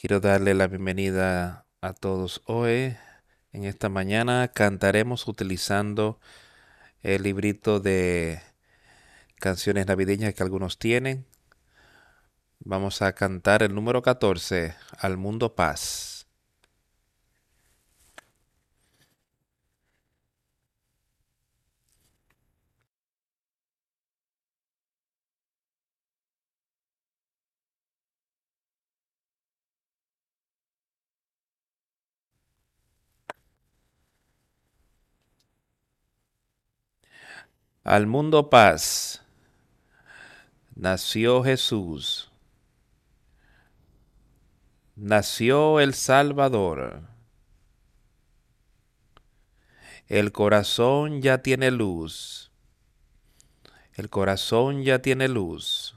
Quiero darle la bienvenida a todos hoy. En esta mañana cantaremos utilizando el librito de canciones navideñas que algunos tienen. Vamos a cantar el número 14, Al Mundo Paz. Al mundo paz. Nació Jesús. Nació el Salvador. El corazón ya tiene luz. El corazón ya tiene luz.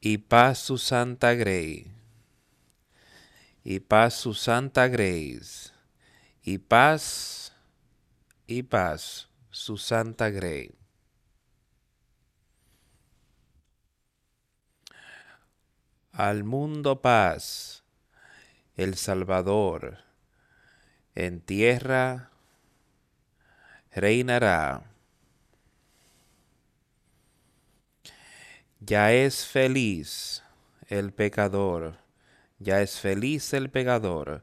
Y paz su santa grey. Y paz su santa grace. Y paz. Y paz su santa grey. Al mundo paz, el Salvador, en tierra reinará. Ya es feliz el pecador, ya es feliz el pecador.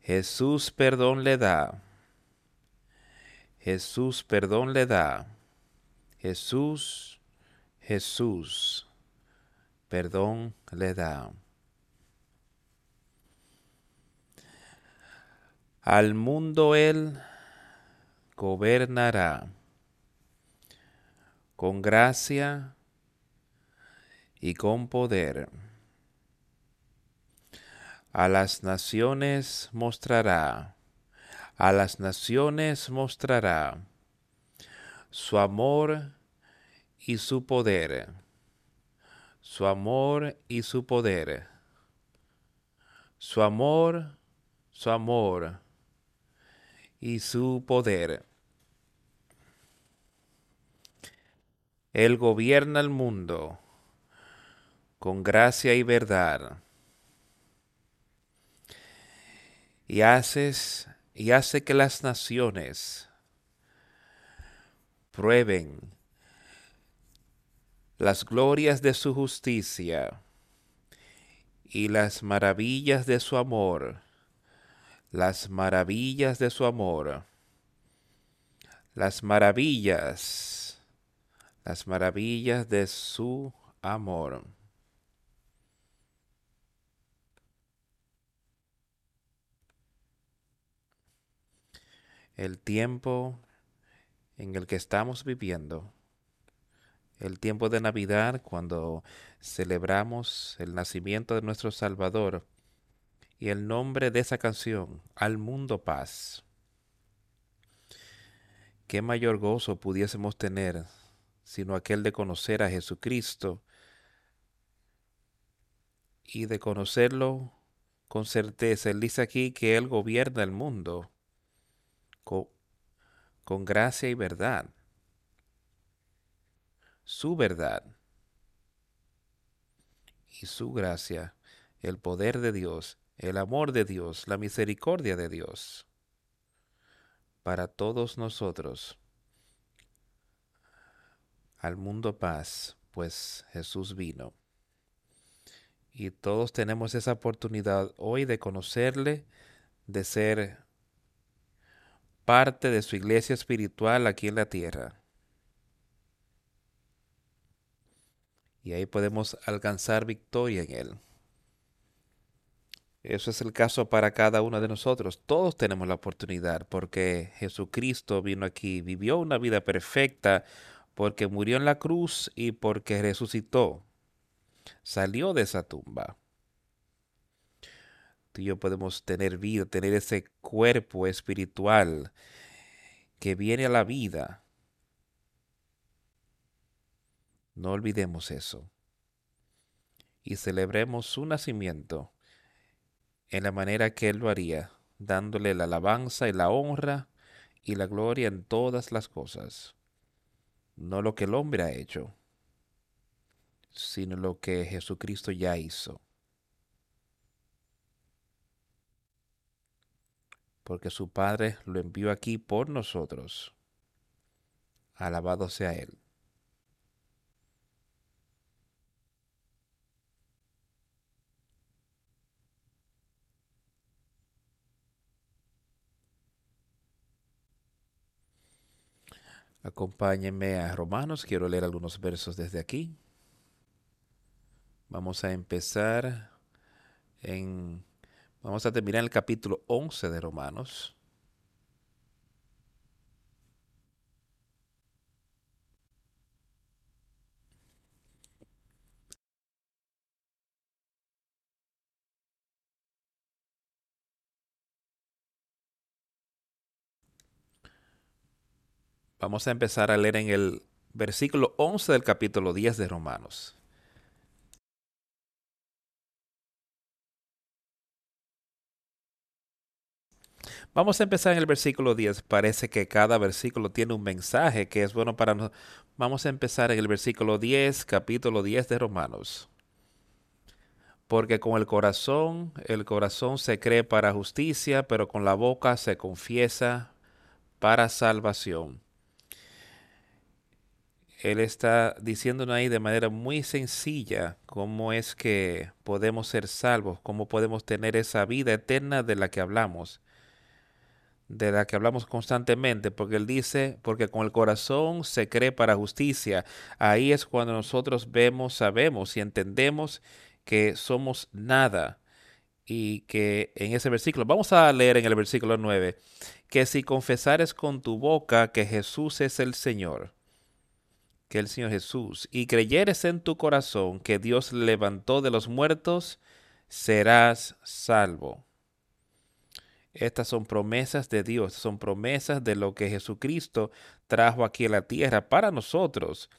Jesús perdón le da. Jesús perdón le da. Jesús, Jesús, perdón le da. Al mundo él gobernará con gracia y con poder. A las naciones mostrará a las naciones mostrará su amor y su poder, su amor y su poder, su amor, su amor y su poder. Él gobierna el mundo con gracia y verdad. Y haces y hace que las naciones prueben las glorias de su justicia y las maravillas de su amor, las maravillas de su amor, las maravillas, las maravillas de su amor. El tiempo en el que estamos viviendo, el tiempo de Navidad cuando celebramos el nacimiento de nuestro Salvador y el nombre de esa canción, Al Mundo Paz. ¿Qué mayor gozo pudiésemos tener sino aquel de conocer a Jesucristo y de conocerlo con certeza? Él dice aquí que Él gobierna el mundo con, gracia y verdad. Su verdad y su gracia, el poder de Dios, el amor de Dios, la misericordia de Dios para todos nosotros. Al mundo paz, pues Jesús vino. Y todos tenemos esa oportunidad hoy de conocerle, de ser parte de su iglesia espiritual aquí en la tierra. Y ahí podemos alcanzar victoria en Él. Eso es el caso para cada uno de nosotros. Todos tenemos la oportunidad porque Jesucristo vino aquí, vivió una vida perfecta, porque murió en la cruz y porque resucitó. Salió de esa tumba y yo podemos tener vida, tener ese cuerpo espiritual que viene a la vida. No olvidemos eso. Y celebremos su nacimiento en la manera que Él lo haría, dándole la alabanza y la honra y la gloria en todas las cosas, no lo que el hombre ha hecho, sino lo que Jesucristo ya hizo. Porque su Padre lo envió aquí por nosotros. Alabado sea Él. Acompáñenme a Romanos, quiero leer algunos versos desde aquí. Vamos a empezar en... Vamos a terminar el capítulo 11 de Romanos. Vamos a empezar a leer en el versículo 11 del capítulo 10 de Romanos. Vamos a empezar en el versículo 10. Parece que cada versículo tiene un mensaje que es bueno para nosotros. Vamos a empezar en el versículo 10, capítulo 10 de Romanos. Porque con el corazón, el corazón se cree para justicia, pero con la boca se confiesa para salvación. Él está diciéndonos ahí de manera muy sencilla cómo es que podemos ser salvos, cómo podemos tener esa vida eterna de la que hablamos, de la que hablamos constantemente, porque Él dice, porque con el corazón se cree para justicia. Ahí es cuando nosotros vemos, sabemos y entendemos que somos nada. Y que en ese versículo, vamos a leer en el versículo 9, que si confesares con tu boca que Jesús es el Señor, que el Señor Jesús, y creyeres en tu corazón que Dios levantó de los muertos, serás salvo. Estas son promesas de Dios, son promesas de lo que Jesucristo trajo aquí a la tierra para nosotros.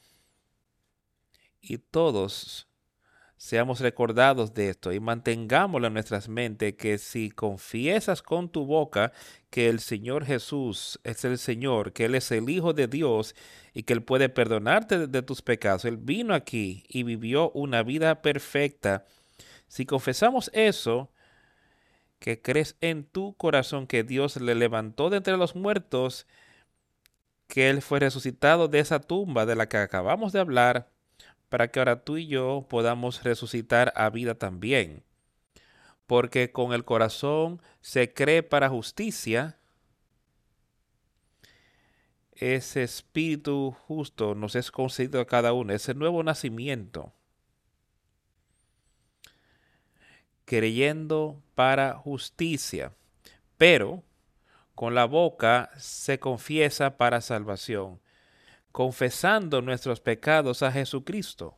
Y todos seamos recordados de esto y mantengámoslo en nuestras mentes que si confiesas con tu boca que el Señor Jesús es el Señor, que Él es el Hijo de Dios y que Él puede perdonarte de, tus pecados, Él vino aquí y vivió una vida perfecta. Si confesamos eso, que crees en tu corazón que Dios le levantó de entre los muertos, que Él fue resucitado de esa tumba de la que acabamos de hablar, para que ahora tú y yo podamos resucitar a vida también. Porque con el corazón se cree para justicia, ese espíritu justo nos es concedido a cada uno, ese nuevo nacimiento. Creyendo para justicia, pero con la boca se confiesa para salvación confesando nuestros pecados a Jesucristo,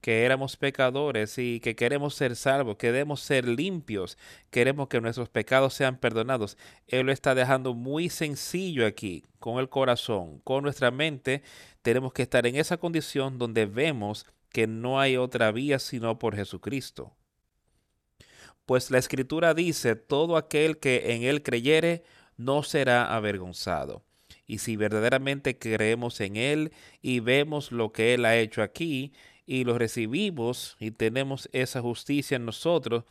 que éramos pecadores y que queremos ser salvos, queremos ser limpios, queremos que nuestros pecados sean perdonados. Él lo está dejando muy sencillo aquí, con el corazón, con nuestra mente. Tenemos que estar en esa condición donde vemos que no hay otra vía sino por Jesucristo. Pues la escritura dice, todo aquel que en él creyere no será avergonzado. Y si verdaderamente creemos en Él y vemos lo que Él ha hecho aquí y lo recibimos y tenemos esa justicia en nosotros,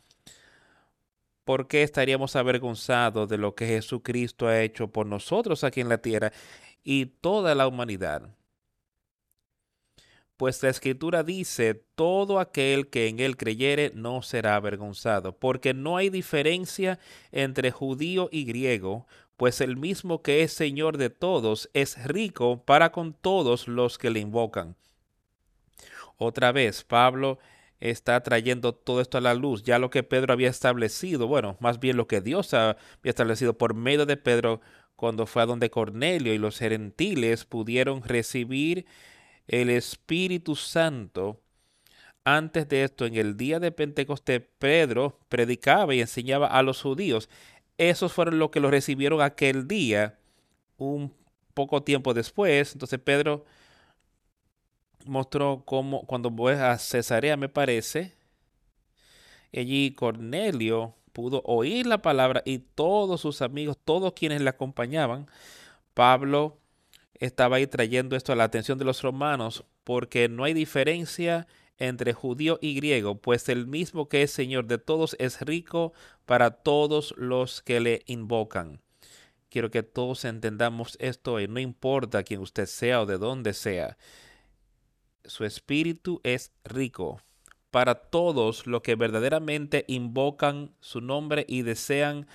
¿por qué estaríamos avergonzados de lo que Jesucristo ha hecho por nosotros aquí en la tierra y toda la humanidad? Pues la escritura dice, todo aquel que en él creyere no será avergonzado, porque no hay diferencia entre judío y griego, pues el mismo que es Señor de todos es rico para con todos los que le invocan. Otra vez, Pablo está trayendo todo esto a la luz, ya lo que Pedro había establecido, bueno, más bien lo que Dios había establecido por medio de Pedro cuando fue a donde Cornelio y los gentiles pudieron recibir el Espíritu Santo. Antes de esto, en el día de Pentecostés, Pedro predicaba y enseñaba a los judíos esos fueron los que lo recibieron aquel día, un poco tiempo después. Entonces Pedro mostró cómo cuando fue a Cesarea, me parece, allí Cornelio pudo oír la palabra y todos sus amigos, todos quienes le acompañaban, Pablo estaba ahí trayendo esto a la atención de los romanos porque no hay diferencia entre judío y griego, pues el mismo que es Señor de todos es rico para todos los que le invocan. Quiero que todos entendamos esto y no importa quién usted sea o de dónde sea. Su espíritu es rico para todos los que verdaderamente invocan su nombre y desean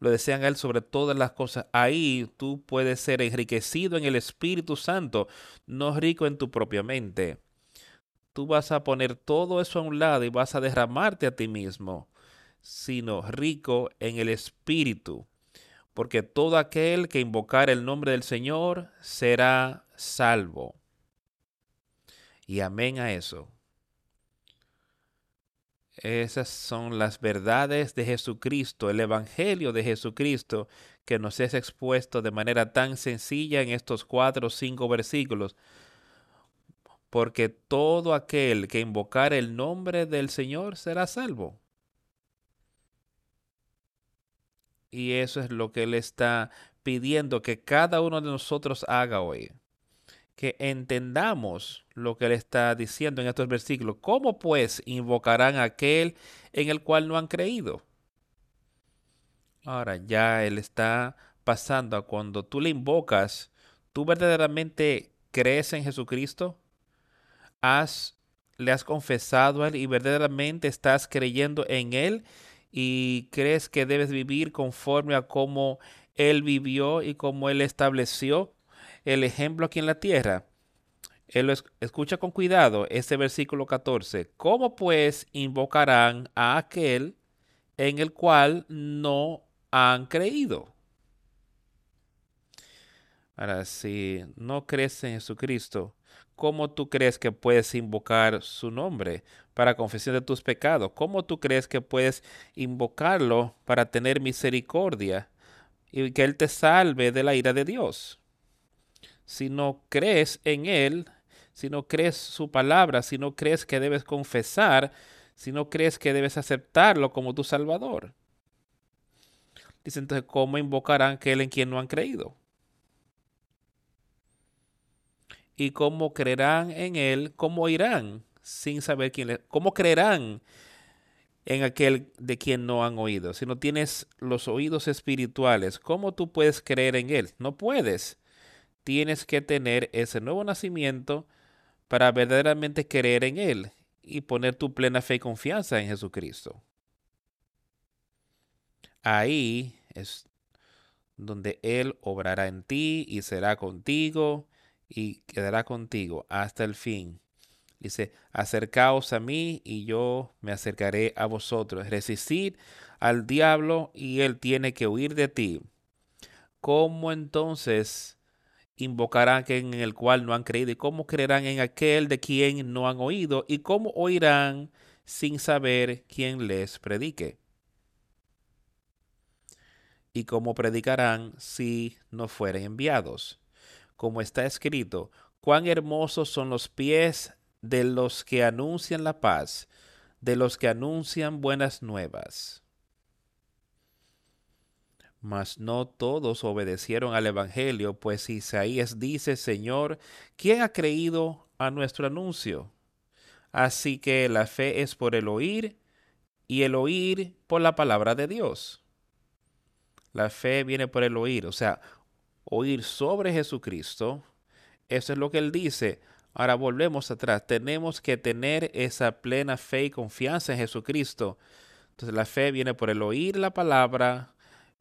lo desean a Él sobre todas las cosas. Ahí tú puedes ser enriquecido en el Espíritu Santo, no rico en tu propia mente. Tú vas a poner todo eso a un lado y vas a derramarte a ti mismo, sino rico en el Espíritu. Porque todo aquel que invocar el nombre del Señor será salvo. Y amén a eso. Esas son las verdades de Jesucristo, el Evangelio de Jesucristo, que nos es expuesto de manera tan sencilla en estos cuatro o cinco versículos. Porque todo aquel que invocar el nombre del Señor será salvo. Y eso es lo que Él está pidiendo que cada uno de nosotros haga hoy que entendamos lo que él está diciendo en estos versículos. ¿Cómo pues invocarán a aquel en el cual no han creído? Ahora ya él está pasando a cuando tú le invocas, ¿tú verdaderamente crees en Jesucristo? ¿Has, ¿Le has confesado a él y verdaderamente estás creyendo en él y crees que debes vivir conforme a cómo él vivió y cómo él estableció? El ejemplo aquí en la tierra. Él escucha con cuidado este versículo 14. ¿Cómo pues invocarán a aquel en el cual no han creído? Ahora, si no crees en Jesucristo, ¿cómo tú crees que puedes invocar su nombre para confesión de tus pecados? ¿Cómo tú crees que puedes invocarlo para tener misericordia y que Él te salve de la ira de Dios? Si no crees en Él, si no crees su palabra, si no crees que debes confesar, si no crees que debes aceptarlo como tu Salvador. Dice entonces, ¿cómo invocarán aquel en quien no han creído? ¿Y cómo creerán en Él? ¿Cómo irán sin saber quién es? ¿Cómo creerán en aquel de quien no han oído? Si no tienes los oídos espirituales, ¿cómo tú puedes creer en Él? No puedes tienes que tener ese nuevo nacimiento para verdaderamente creer en Él y poner tu plena fe y confianza en Jesucristo. Ahí es donde Él obrará en ti y será contigo y quedará contigo hasta el fin. Dice, acercaos a mí y yo me acercaré a vosotros. Resistid al diablo y él tiene que huir de ti. ¿Cómo entonces invocarán en el cual no han creído, y cómo creerán en aquel de quien no han oído, y cómo oirán sin saber quién les predique. Y cómo predicarán si no fueren enviados. Como está escrito, cuán hermosos son los pies de los que anuncian la paz, de los que anuncian buenas nuevas mas no todos obedecieron al Evangelio, pues Isaías dice, Señor, ¿quién ha creído a nuestro anuncio? Así que la fe es por el oír y el oír por la palabra de Dios. La fe viene por el oír, o sea, oír sobre Jesucristo. Eso es lo que él dice. Ahora volvemos atrás. Tenemos que tener esa plena fe y confianza en Jesucristo. Entonces la fe viene por el oír la palabra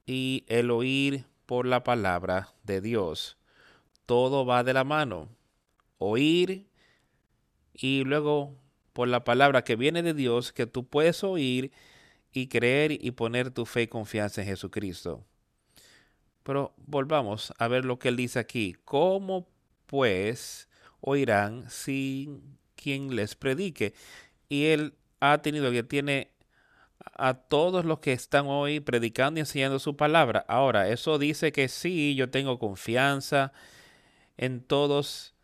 y el oír por la palabra de Dios. Todo va de la mano. Oír y luego por la palabra que viene de Dios que tú puedes oír y creer y poner tu fe y confianza en Jesucristo. Pero volvamos a ver lo que él dice aquí. ¿Cómo pues oirán sin quien les predique? Y él ha tenido que tiene a todos los que están hoy predicando y enseñando su palabra. Ahora, eso dice que sí, yo tengo confianza en todos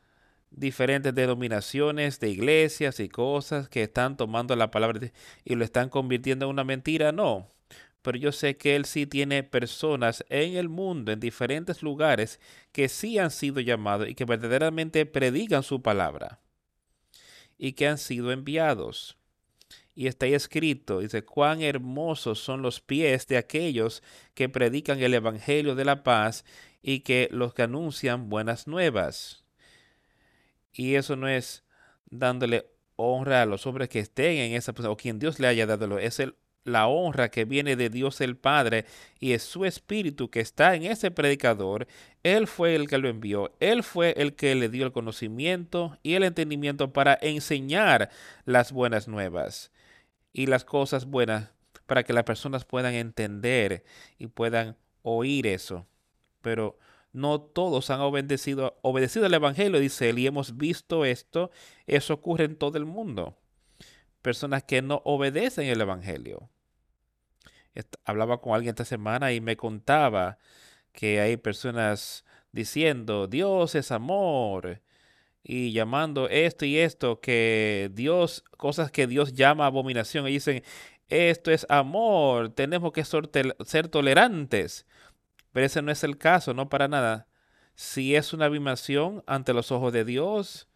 diferentes denominaciones de iglesias y cosas que están tomando la palabra y lo están convirtiendo en una mentira. No, pero yo sé que Él sí tiene personas en el mundo, en diferentes lugares, que sí han sido llamados y que verdaderamente predican su palabra y que han sido enviados. Y está ahí escrito, dice, cuán hermosos son los pies de aquellos que predican el Evangelio de la paz y que los que anuncian buenas nuevas. Y eso no es dándole honra a los hombres que estén en esa posición o quien Dios le haya dado, es el la honra que viene de Dios el Padre y es su espíritu que está en ese predicador. Él fue el que lo envió, él fue el que le dio el conocimiento y el entendimiento para enseñar las buenas nuevas y las cosas buenas para que las personas puedan entender y puedan oír eso. Pero no todos han obedecido, obedecido al Evangelio, dice él, y hemos visto esto. Eso ocurre en todo el mundo personas que no obedecen el Evangelio. Hablaba con alguien esta semana y me contaba que hay personas diciendo, Dios es amor, y llamando esto y esto, que Dios, cosas que Dios llama abominación, y dicen, esto es amor, tenemos que ser tolerantes. Pero ese no es el caso, no para nada. Si es una abominación ante los ojos de Dios,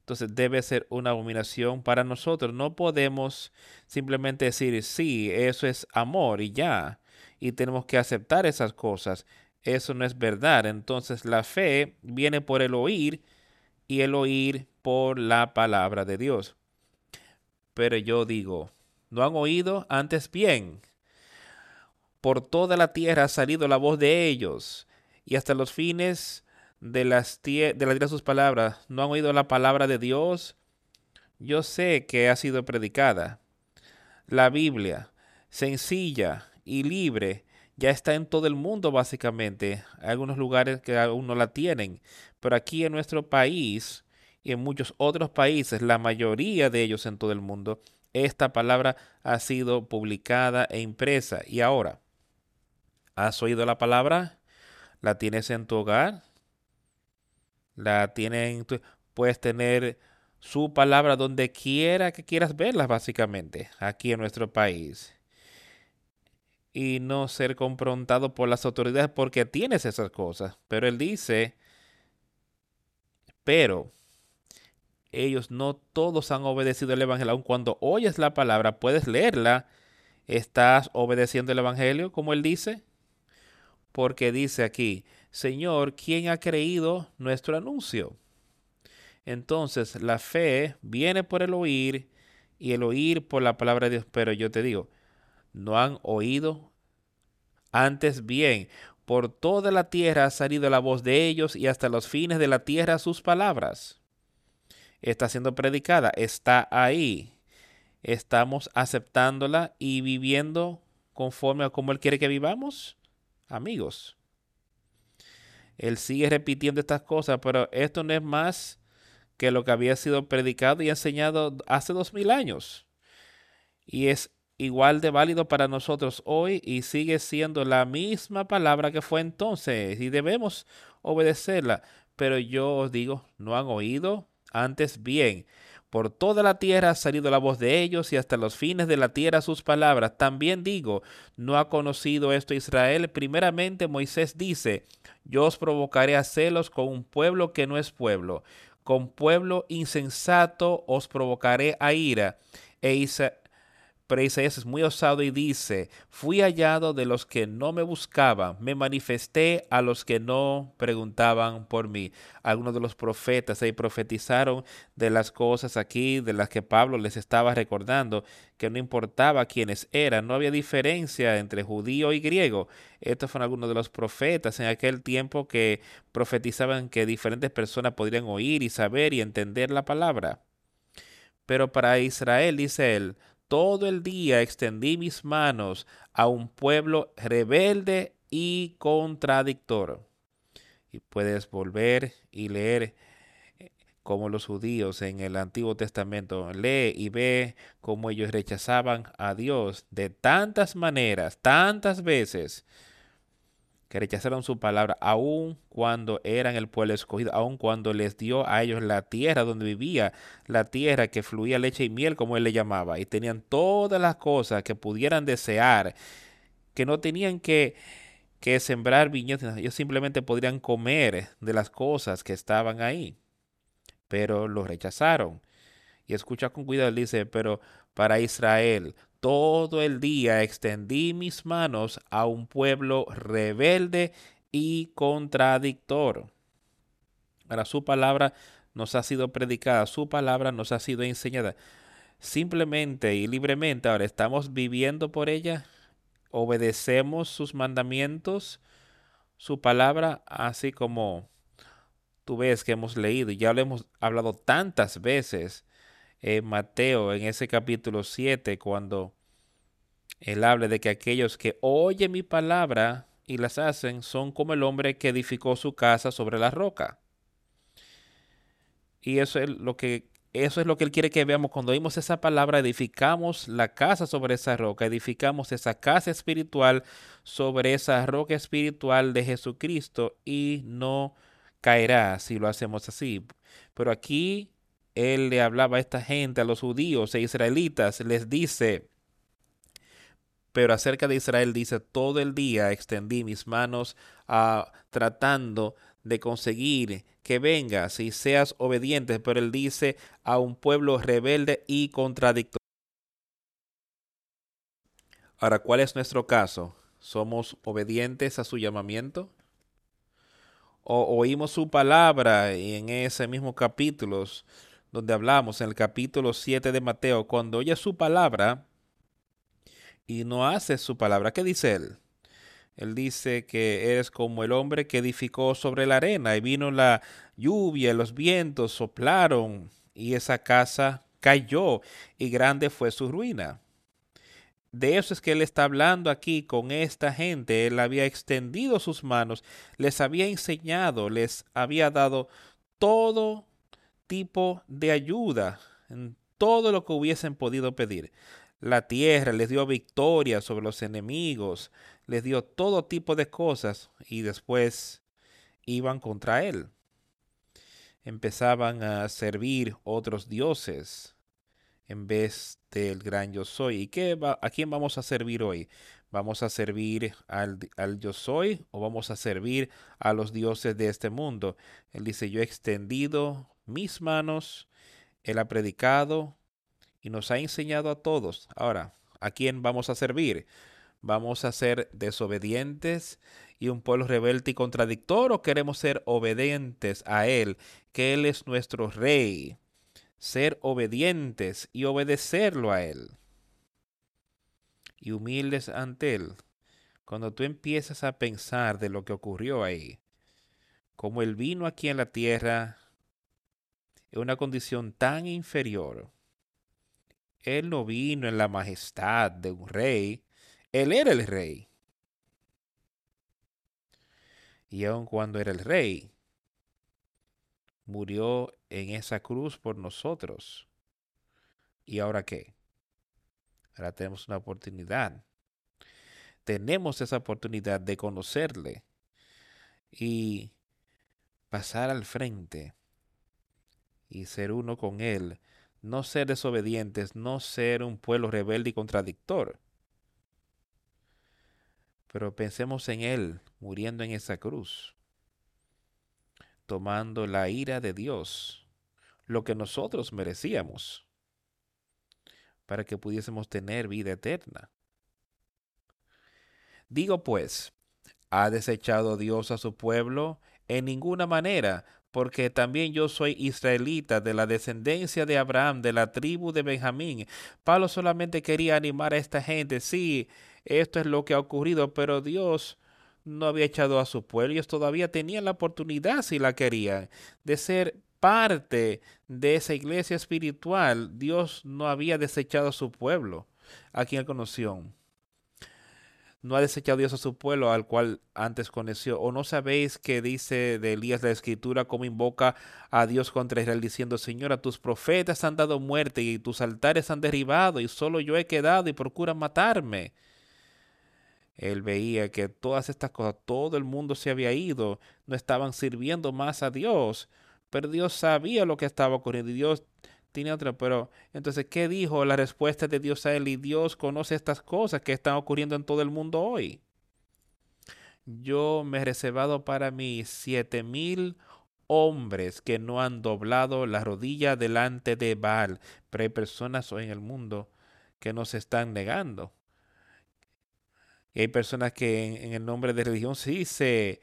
entonces debe ser una abominación para nosotros. No podemos simplemente decir, sí, eso es amor y ya. Y tenemos que aceptar esas cosas. Eso no es verdad. Entonces la fe viene por el oír y el oír por la palabra de Dios. Pero yo digo, ¿no han oído antes bien? Por toda la tierra ha salido la voz de ellos y hasta los fines de las de las de sus palabras, no han oído la palabra de Dios. Yo sé que ha sido predicada. La Biblia, sencilla y libre, ya está en todo el mundo básicamente. Hay algunos lugares que aún no la tienen, pero aquí en nuestro país y en muchos otros países, la mayoría de ellos en todo el mundo, esta palabra ha sido publicada e impresa. Y ahora, ¿has oído la palabra? ¿La tienes en tu hogar? La tienen, puedes tener su palabra donde quiera que quieras verla, básicamente, aquí en nuestro país. Y no ser confrontado por las autoridades porque tienes esas cosas. Pero él dice, pero ellos no todos han obedecido el Evangelio. Aun cuando oyes la palabra, puedes leerla. ¿Estás obedeciendo el Evangelio, como él dice? Porque dice aquí, Señor, ¿quién ha creído nuestro anuncio? Entonces, la fe viene por el oír y el oír por la palabra de Dios. Pero yo te digo, ¿no han oído? Antes bien, por toda la tierra ha salido la voz de ellos y hasta los fines de la tierra sus palabras. Está siendo predicada, está ahí. Estamos aceptándola y viviendo conforme a como Él quiere que vivamos. Amigos, él sigue repitiendo estas cosas, pero esto no es más que lo que había sido predicado y enseñado hace dos mil años. Y es igual de válido para nosotros hoy y sigue siendo la misma palabra que fue entonces y debemos obedecerla. Pero yo os digo, ¿no han oído? Antes bien, por toda la tierra ha salido la voz de ellos y hasta los fines de la tierra sus palabras. También digo, ¿no ha conocido esto Israel? Primeramente Moisés dice, yo os provocaré a celos con un pueblo que no es pueblo. Con pueblo insensato os provocaré a ira. E pero Isaías es muy osado y dice, fui hallado de los que no me buscaban, me manifesté a los que no preguntaban por mí. Algunos de los profetas ahí profetizaron de las cosas aquí, de las que Pablo les estaba recordando, que no importaba quiénes eran, no había diferencia entre judío y griego. Estos fueron algunos de los profetas en aquel tiempo que profetizaban que diferentes personas podrían oír y saber y entender la palabra. Pero para Israel, dice él, todo el día extendí mis manos a un pueblo rebelde y contradictor. Y puedes volver y leer eh, como los judíos en el Antiguo Testamento. Lee y ve cómo ellos rechazaban a Dios de tantas maneras, tantas veces. Que rechazaron su palabra, aun cuando eran el pueblo escogido, aun cuando les dio a ellos la tierra donde vivía, la tierra que fluía leche y miel, como él le llamaba, y tenían todas las cosas que pudieran desear, que no tenían que, que sembrar viñedos, ellos simplemente podrían comer de las cosas que estaban ahí, pero lo rechazaron. Y escucha con cuidado, él dice, pero para Israel todo el día extendí mis manos a un pueblo rebelde y contradictor. Ahora su palabra nos ha sido predicada, su palabra nos ha sido enseñada. Simplemente y libremente ahora estamos viviendo por ella, obedecemos sus mandamientos, su palabra, así como tú ves que hemos leído y ya lo hemos hablado tantas veces en Mateo, en ese capítulo 7, cuando él habla de que aquellos que oyen mi palabra y las hacen son como el hombre que edificó su casa sobre la roca. Y eso es lo que eso es lo que él quiere que veamos cuando oímos esa palabra, edificamos la casa sobre esa roca, edificamos esa casa espiritual sobre esa roca espiritual de Jesucristo y no caerá si lo hacemos así. Pero aquí él le hablaba a esta gente, a los judíos e israelitas, les dice, pero acerca de Israel dice, todo el día extendí mis manos a, tratando de conseguir que vengas y seas obediente, pero él dice a un pueblo rebelde y contradictorio. Ahora, ¿cuál es nuestro caso? ¿Somos obedientes a su llamamiento? ¿O oímos su palabra y en ese mismo capítulo donde hablamos, en el capítulo 7 de Mateo, cuando oye su palabra y no hace su palabra, ¿qué dice él? Él dice que eres como el hombre que edificó sobre la arena y vino la lluvia, los vientos soplaron y esa casa cayó y grande fue su ruina. De eso es que él está hablando aquí con esta gente. Él había extendido sus manos, les había enseñado, les había dado todo tipo de ayuda, en todo lo que hubiesen podido pedir. La tierra les dio victoria sobre los enemigos, les dio todo tipo de cosas y después iban contra él. Empezaban a servir otros dioses en vez del gran yo soy. ¿Y qué a quién vamos a servir hoy? ¿Vamos a servir al, al, yo soy o vamos a servir a los dioses de este mundo? Él dice, yo he extendido mis manos, él ha predicado y nos ha enseñado a todos. Ahora, ¿a quién vamos a servir? ¿Vamos a ser desobedientes y un pueblo rebelde y contradictor o queremos ser obedientes a Él, que Él es nuestro Rey? Ser obedientes y obedecerlo a Él. Y humildes ante Él. Cuando tú empiezas a pensar de lo que ocurrió ahí, como Él vino aquí en la tierra en una condición tan inferior, él no vino en la majestad de un rey, Él era el rey. Y aun cuando era el rey, murió en esa cruz por nosotros. ¿Y ahora qué? Ahora tenemos una oportunidad. Tenemos esa oportunidad de conocerle y pasar al frente y ser uno con Él no ser desobedientes, no ser un pueblo rebelde y contradictor. Pero pensemos en Él muriendo en esa cruz, tomando la ira de Dios, lo que nosotros merecíamos, para que pudiésemos tener vida eterna. Digo pues, ¿ha desechado Dios a su pueblo? En ninguna manera, porque también yo soy israelita de la descendencia de Abraham, de la tribu de Benjamín. Pablo solamente quería animar a esta gente, sí, esto es lo que ha ocurrido, pero Dios no había echado a su pueblo, ellos todavía tenían la oportunidad, si la querían, de ser parte de esa iglesia espiritual. Dios no había desechado a su pueblo, a quien conoció no ha desechado Dios a su pueblo al cual antes conoció. ¿O no sabéis que dice de Elías la escritura cómo invoca a Dios contra Israel diciendo, Señor, tus profetas han dado muerte y tus altares han derribado y solo yo he quedado y procuran matarme? él veía que todas estas cosas, todo el mundo se había ido, no estaban sirviendo más a Dios, pero Dios sabía lo que estaba ocurriendo y Dios tiene pero entonces, ¿qué dijo la respuesta de Dios a él? Y Dios conoce estas cosas que están ocurriendo en todo el mundo hoy. Yo me he reservado para mí siete mil hombres que no han doblado la rodilla delante de Baal, pero hay personas hoy en el mundo que nos están negando. Y hay personas que en, el nombre de religión sí se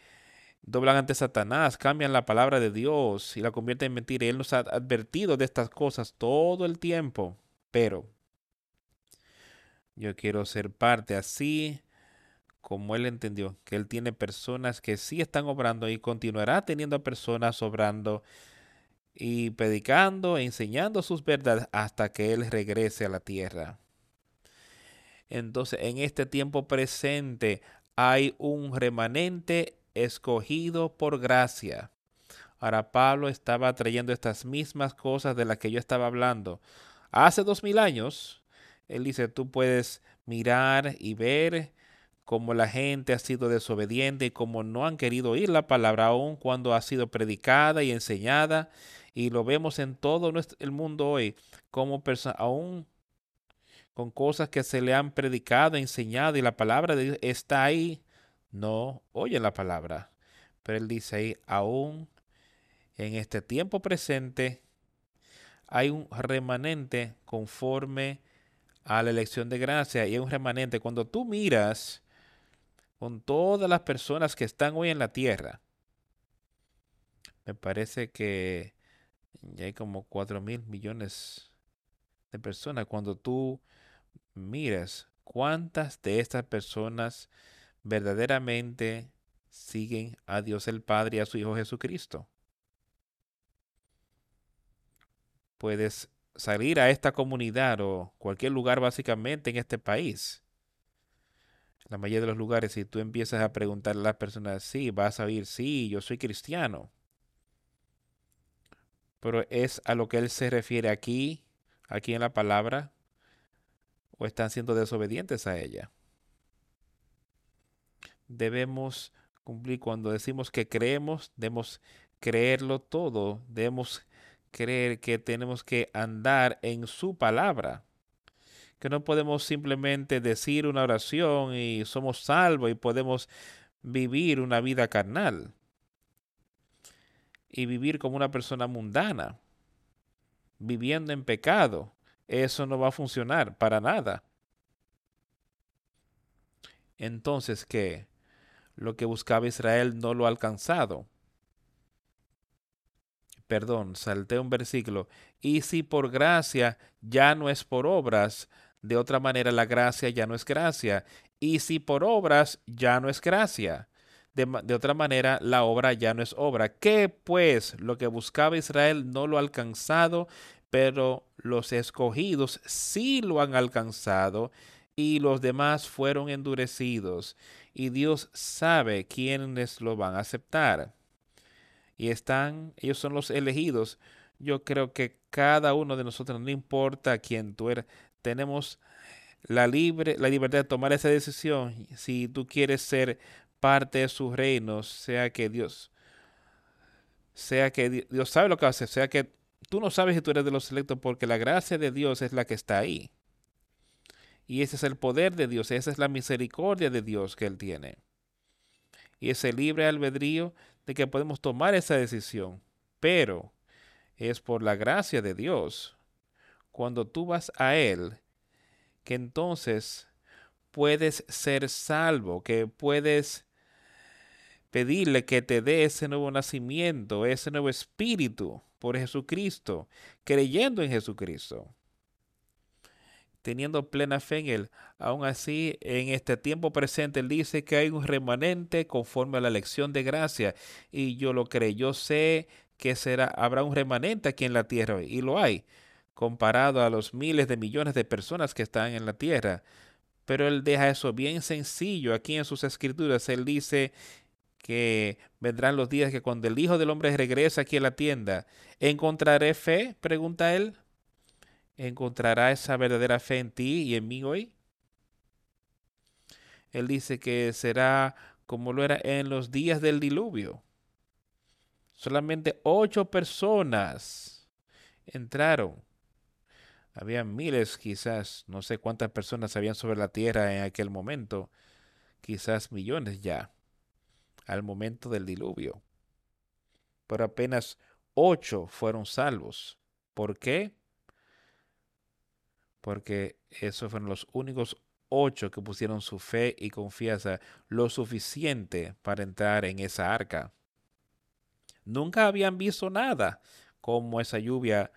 doblan ante Satanás, cambian la palabra de Dios y la convierten en mentira. Él nos ha advertido de estas cosas todo el tiempo. Pero yo quiero ser parte así como Él entendió, que Él tiene personas que sí están obrando y continuará teniendo personas obrando y predicando e enseñando sus verdades hasta que Él regrese a la tierra. Entonces, en este tiempo presente hay un remanente escogido por gracia. Ahora Pablo estaba trayendo estas mismas cosas de las que yo estaba hablando. Hace dos mil años, él dice, tú puedes mirar y ver cómo la gente ha sido desobediente y cómo no han querido oír la palabra aún cuando ha sido predicada y enseñada. Y lo vemos en todo el mundo hoy, como aún con cosas que se le han predicado, enseñado y la palabra de Dios está ahí, no oyen la palabra. Pero él dice ahí, aún en este tiempo presente hay un remanente conforme a la elección de gracia y hay un remanente. Cuando tú miras con todas las personas que están hoy en la tierra, me parece que ya hay como cuatro mil millones de personas. Cuando tú miras cuántas de estas personas verdaderamente siguen a Dios el Padre y a su Hijo Jesucristo. Puedes salir a esta comunidad o cualquier lugar básicamente en este país. La mayoría de los lugares, si tú empiezas a preguntarle a las personas, sí, vas a oír, sí, yo soy cristiano. Pero es a lo que él se refiere aquí, aquí en la palabra, o están siendo desobedientes a ella. Debemos cumplir cuando decimos que creemos, debemos creerlo todo, debemos creer que tenemos que andar en su palabra, que no podemos simplemente decir una oración y somos salvos y podemos vivir una vida carnal y vivir como una persona mundana, viviendo en pecado eso no va a funcionar para nada. Entonces, ¿qué? Lo que buscaba Israel no lo ha alcanzado. Perdón, salté un versículo. Y si por gracia ya no es por obras, de otra manera la gracia ya no es gracia. Y si por obras ya no es gracia. De, de, otra manera, la obra ya no es obra. ¿Qué pues lo que buscaba Israel no lo ha alcanzado pero los escogidos sí lo han alcanzado y los demás fueron endurecidos y Dios sabe quiénes lo van a aceptar. Y están, ellos son los elegidos. Yo creo que cada uno de nosotros, no importa quién tú eres, tenemos la, libre, la libertad de tomar esa decisión. Si tú quieres ser parte de su reino, sea que Dios, sea que Dios sabe lo que hace, sea que tú no sabes si tú eres de los selectos porque la gracia de Dios es la que está ahí. Y ese es el poder de Dios, esa es la misericordia de Dios que Él tiene. Y ese libre albedrío de que podemos tomar esa decisión. Pero es por la gracia de Dios, cuando tú vas a Él, que entonces puedes ser salvo, que puedes pedirle que te dé ese nuevo nacimiento, ese nuevo espíritu por Jesucristo, creyendo en Jesucristo, teniendo plena fe en Él. Aún así, en este tiempo presente, Él dice que hay un remanente conforme a la lección de gracia. Y yo lo creo, yo sé que será, habrá un remanente aquí en la tierra, y lo hay, comparado a los miles de millones de personas que están en la tierra. Pero Él deja eso bien sencillo aquí en sus escrituras. Él dice que vendrán los días que cuando el Hijo del Hombre regrese aquí a la tienda, ¿encontraré fe? Pregunta él. ¿Encontrará esa verdadera fe en ti y en mí hoy? Él dice que será como lo era en los días del diluvio. Solamente ocho personas entraron. Había miles, quizás, no sé cuántas personas habían sobre la tierra en aquel momento, quizás millones ya, al momento del diluvio. Pero apenas ocho fueron salvos. ¿Por qué? Porque esos fueron los únicos ocho que pusieron su fe y confianza lo suficiente para entrar en esa arca. Nunca habían visto nada como esa lluvia.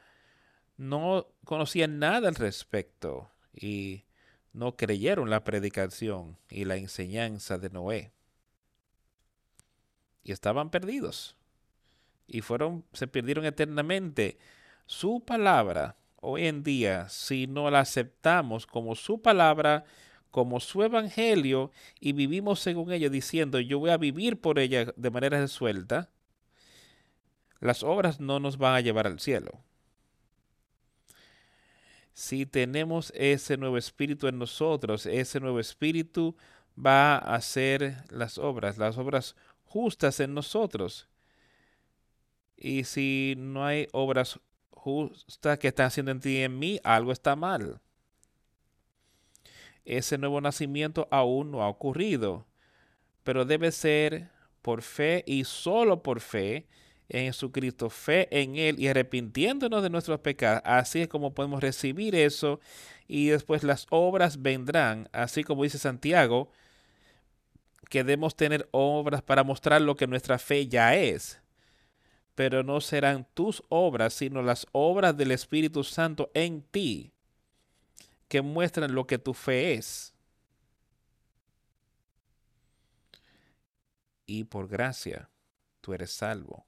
No conocían nada al respecto y no creyeron la predicación y la enseñanza de Noé. Y estaban perdidos. Y fueron, se perdieron eternamente. Su palabra, hoy en día, si no la aceptamos como su palabra, como su evangelio, y vivimos según ella, diciendo, yo voy a vivir por ella de manera resuelta, las obras no nos van a llevar al cielo. Si tenemos ese nuevo espíritu en nosotros, ese nuevo espíritu va a hacer las obras, las obras justas en nosotros. Y si no hay obras justas que están haciendo en ti y en mí, algo está mal. Ese nuevo nacimiento aún no ha ocurrido, pero debe ser por fe y solo por fe en Jesucristo, fe en Él y arrepintiéndonos de nuestros pecados. Así es como podemos recibir eso y después las obras vendrán, así como dice Santiago, que debemos tener obras para mostrar lo que nuestra fe ya es. Pero no serán tus obras, sino las obras del Espíritu Santo en ti, que muestran lo que tu fe es. Y por gracia, tú eres salvo.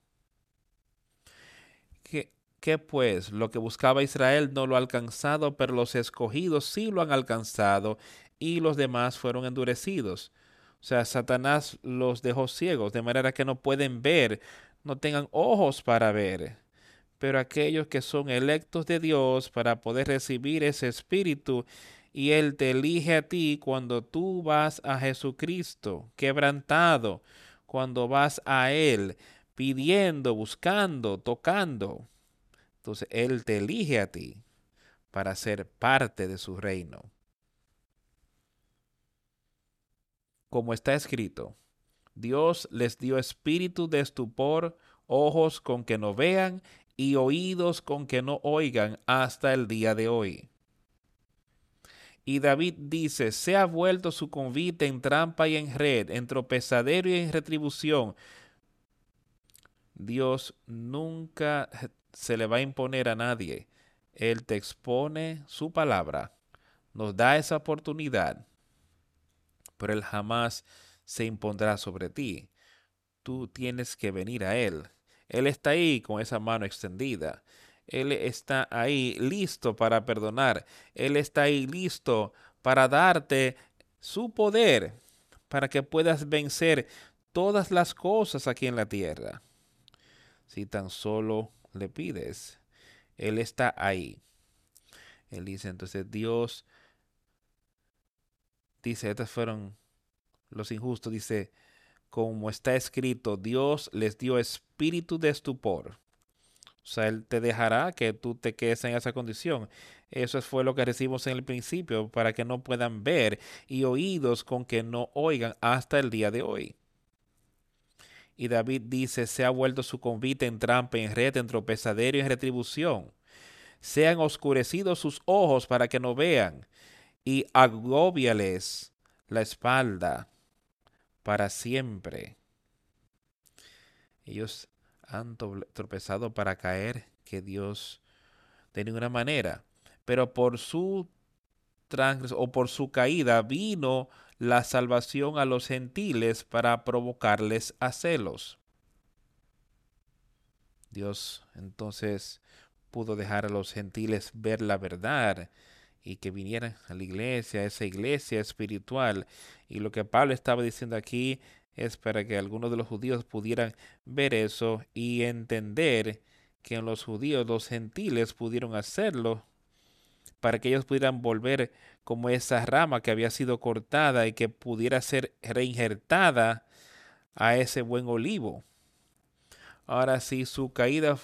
¿Qué, pues? Lo que buscaba Israel no lo ha alcanzado, pero los escogidos sí lo han alcanzado y los demás fueron endurecidos. O sea, Satanás los dejó ciegos, de manera que no pueden ver, no tengan ojos para ver. Pero aquellos que son electos de Dios para poder recibir ese espíritu, y Él te elige a ti cuando tú vas a Jesucristo, quebrantado, cuando vas a Él, pidiendo, buscando, tocando. Entonces Él te elige a ti para ser parte de su reino. Como está escrito, Dios les dio espíritu de estupor, ojos con que no vean y oídos con que no oigan hasta el día de hoy. Y David dice, se ha vuelto su convite en trampa y en red, en tropezadero y en retribución, Dios nunca se le va a imponer a nadie. Él te expone su palabra, nos da esa oportunidad, pero Él jamás se impondrá sobre ti. Tú tienes que venir a Él. Él está ahí con esa mano extendida. Él está ahí listo para perdonar. Él está ahí listo para darte su poder, para que puedas vencer todas las cosas aquí en la tierra si tan solo le pides. Él está ahí. Él dice, entonces Dios dice, estos fueron los injustos, dice, como está escrito, Dios les dio espíritu de estupor. O sea, Él te dejará que tú te quedes en esa condición. Eso fue lo que recibimos en el principio, para que no puedan ver y oídos con que no oigan hasta el día de hoy. Y David dice, se ha vuelto su convite en trampa, en red, en tropezadero y en retribución. Sean oscurecidos sus ojos para que no vean, y agobiales la espalda para siempre. Ellos han tropezado para caer, que Dios de ninguna manera, pero por su o por su caída vino la salvación a los gentiles para provocarles a celos. Dios entonces pudo dejar a los gentiles ver la verdad y que vinieran a la iglesia, a esa iglesia espiritual. Y lo que Pablo estaba diciendo aquí es para que algunos de los judíos pudieran ver eso y entender que en los judíos los gentiles pudieron hacerlo para que ellos pudieran volver como esa rama que había sido cortada y que pudiera ser reinjertada a ese buen olivo. Ahora, si su caída,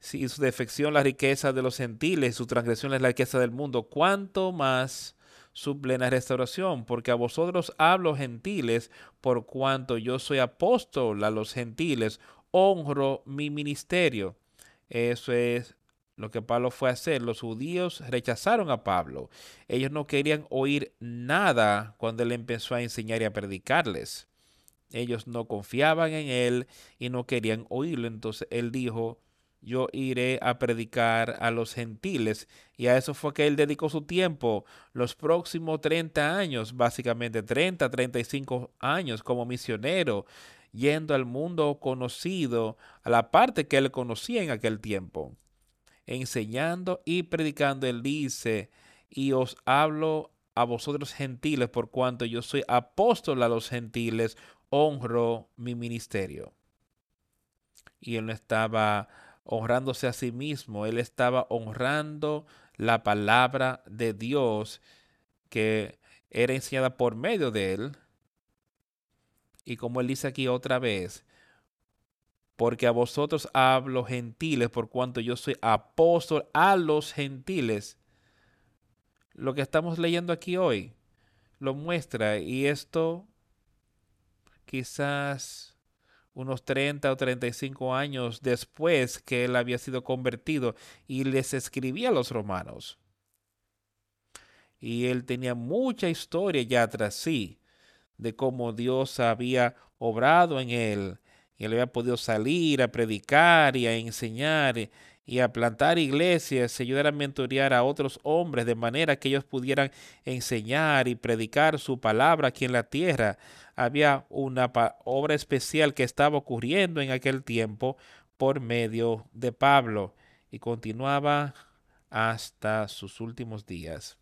si su defección la riqueza de los gentiles, su transgresión es la riqueza del mundo, ¿cuánto más su plena restauración? Porque a vosotros hablo gentiles, por cuanto yo soy apóstol a los gentiles, honro mi ministerio. Eso es lo que Pablo fue a hacer. Los judíos rechazaron a Pablo. Ellos no querían oír nada cuando él empezó a enseñar y a predicarles. Ellos no confiaban en él y no querían oírlo. Entonces él dijo, yo iré a predicar a los gentiles. Y a eso fue que él dedicó su tiempo, los próximos 30 años, básicamente 30, 35 años como misionero, yendo al mundo conocido, a la parte que él conocía en aquel tiempo enseñando y predicando. Él dice, y os hablo a vosotros gentiles, por cuanto yo soy apóstol a los gentiles, honro mi ministerio. Y él no estaba honrándose a sí mismo, él estaba honrando la palabra de Dios que era enseñada por medio de él. Y como él dice aquí otra vez, porque a vosotros hablo gentiles, por cuanto yo soy apóstol a los gentiles. Lo que estamos leyendo aquí hoy lo muestra y esto quizás unos 30 o 35 años después que él había sido convertido y les escribía a los romanos. Y él tenía mucha historia ya tras sí de cómo Dios había obrado en él y él había podido salir a predicar y a enseñar y a plantar iglesias y ayudar a mentorear a otros hombres de manera que ellos pudieran enseñar y predicar su palabra aquí en la tierra. Había una obra especial que estaba ocurriendo en aquel tiempo por medio de Pablo y continuaba hasta sus últimos días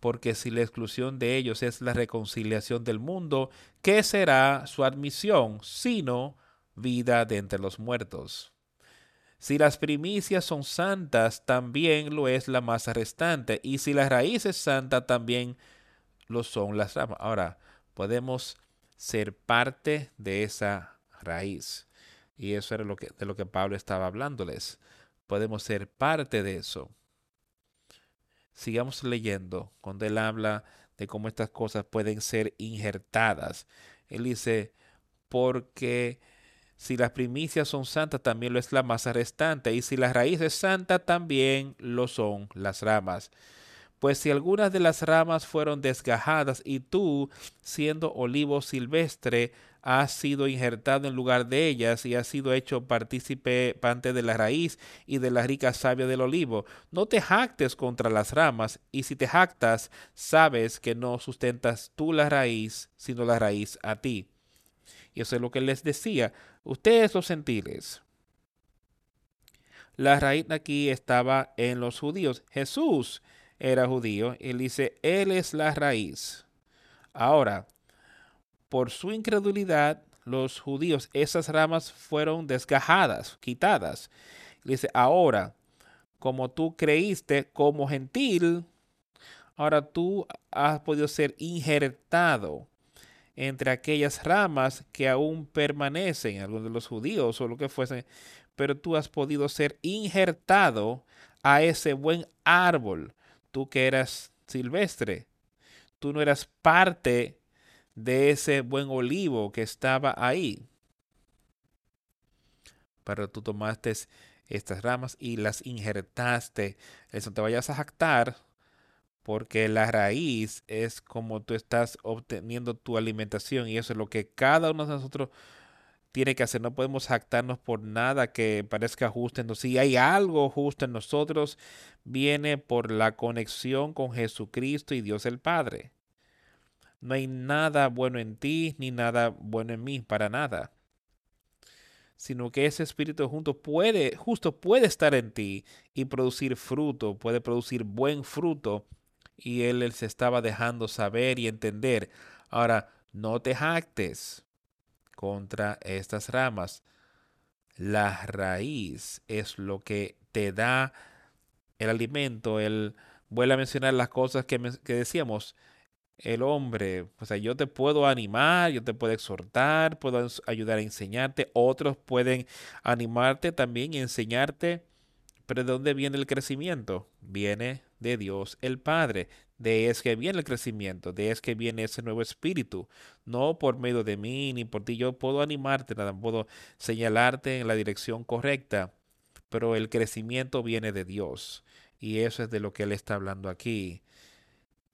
porque si la exclusión de ellos es la reconciliación del mundo, ¿qué será su admisión sino vida de entre los muertos? Si las primicias son santas, también lo es la masa restante, y si la raíz es santa, también lo son las ramas. Ahora, podemos ser parte de esa raíz. Y eso era lo que, de lo que Pablo estaba hablándoles. Podemos ser parte de eso sigamos leyendo cuando él habla de cómo estas cosas pueden ser injertadas. Él dice, porque si las primicias son santas, también lo es la masa restante, y si la raíz es santa, también lo son las ramas. Pues si algunas de las ramas fueron desgajadas y tú, siendo olivo silvestre, has sido injertado en lugar de ellas y has sido hecho participante de la raíz y de la rica savia del olivo, no te jactes contra las ramas, y si te jactas, sabes que no sustentas tú la raíz, sino la raíz a ti. Y eso es lo que les decía. Ustedes los gentiles, la raíz aquí estaba en los judíos. Jesús era judío. Él dice, Él es la raíz. Ahora, por su incredulidad, los judíos, esas ramas fueron desgajadas, quitadas. dice, ahora, como tú creíste como gentil, ahora tú has podido ser injertado entre aquellas ramas que aún permanecen, algunos de los judíos o lo que fuese, pero tú has podido ser injertado a ese buen árbol tú que eras silvestre, tú no eras parte de ese buen olivo que estaba ahí. Pero tú tomaste estas ramas y las injertaste. Eso te vayas a jactar porque la raíz es como tú estás obteniendo tu alimentación y eso es lo que cada uno de nosotros tiene que hacer. No podemos jactarnos por nada que parezca justo. Entonces, si hay algo justo en nosotros, viene por la conexión con Jesucristo y Dios el Padre. No hay nada bueno en ti ni nada bueno en mí, para nada. Sino que ese espíritu junto puede, justo puede estar en ti y producir fruto, puede producir buen fruto. Y él, se estaba dejando saber y entender. Ahora, no te jactes contra estas ramas. La raíz es lo que te da el alimento, él vuelve a mencionar las cosas que, que decíamos, el hombre, o sea, yo te puedo animar, yo te puedo exhortar, puedo ayudar a enseñarte, otros pueden animarte también y enseñarte, pero ¿de dónde viene el crecimiento? Viene de Dios el Padre, de es que viene el crecimiento, de es que viene ese nuevo espíritu, no por medio de mí ni por ti, yo puedo animarte, nada, puedo señalarte en la dirección correcta, pero el crecimiento viene de Dios. Y eso es de lo que él está hablando aquí,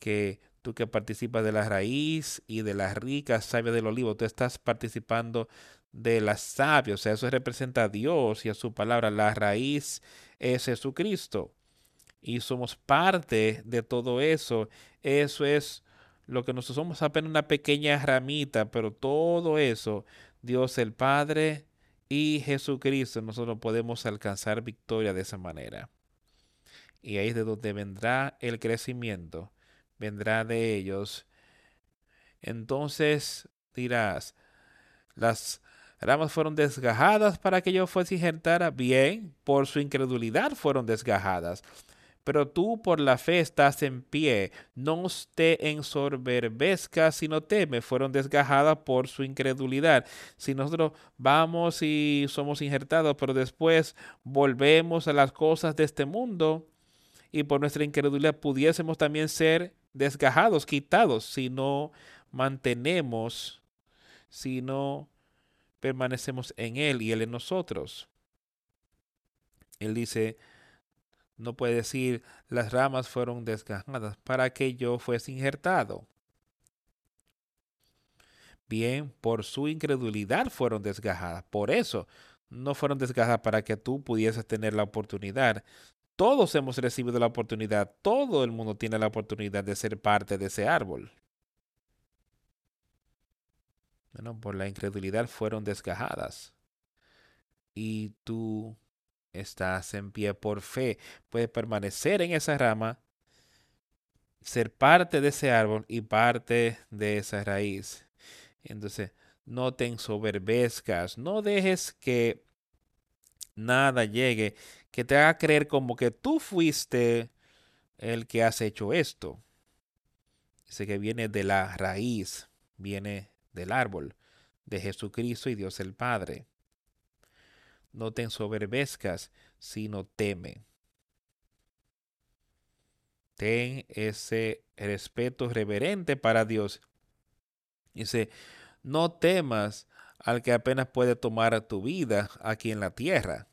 que tú que participas de la raíz y de la rica savia del olivo, tú estás participando de la savia, o sea, eso representa a Dios y a su palabra. La raíz es Jesucristo y somos parte de todo eso. Eso es lo que nosotros somos apenas una pequeña ramita, pero todo eso, Dios el Padre y Jesucristo, nosotros podemos alcanzar victoria de esa manera. Y ahí es de donde vendrá el crecimiento vendrá de ellos. Entonces dirás, las ramas fueron desgajadas para que yo fuese injertara. Bien, por su incredulidad fueron desgajadas. Pero tú por la fe estás en pie. No te ensoberbezcas, sino teme. Fueron desgajadas por su incredulidad. Si nosotros vamos y somos injertados, pero después volvemos a las cosas de este mundo y por nuestra incredulidad pudiésemos también ser desgajados, quitados, si no mantenemos, si no permanecemos en Él y Él en nosotros. Él dice, no puede decir, las ramas fueron desgajadas para que yo fuese injertado. Bien, por su incredulidad fueron desgajadas. Por eso no fueron desgajadas para que tú pudieses tener la oportunidad, todos hemos recibido la oportunidad, todo el mundo tiene la oportunidad de ser parte de ese árbol. Por la incredulidad fueron desgajadas. Y tú estás en pie por fe. Puedes permanecer en esa rama, ser parte de ese árbol y parte de esa raíz. Entonces, no te ensoberbezcas, no dejes que nada llegue que te haga creer como que tú fuiste el que has hecho esto. Dice que viene de la raíz, viene del árbol, de Jesucristo y Dios el Padre. No te ensoberbezcas, sino teme. Ten ese respeto reverente para Dios. Dice, no temas al que apenas puede tomar tu vida aquí en la tierra.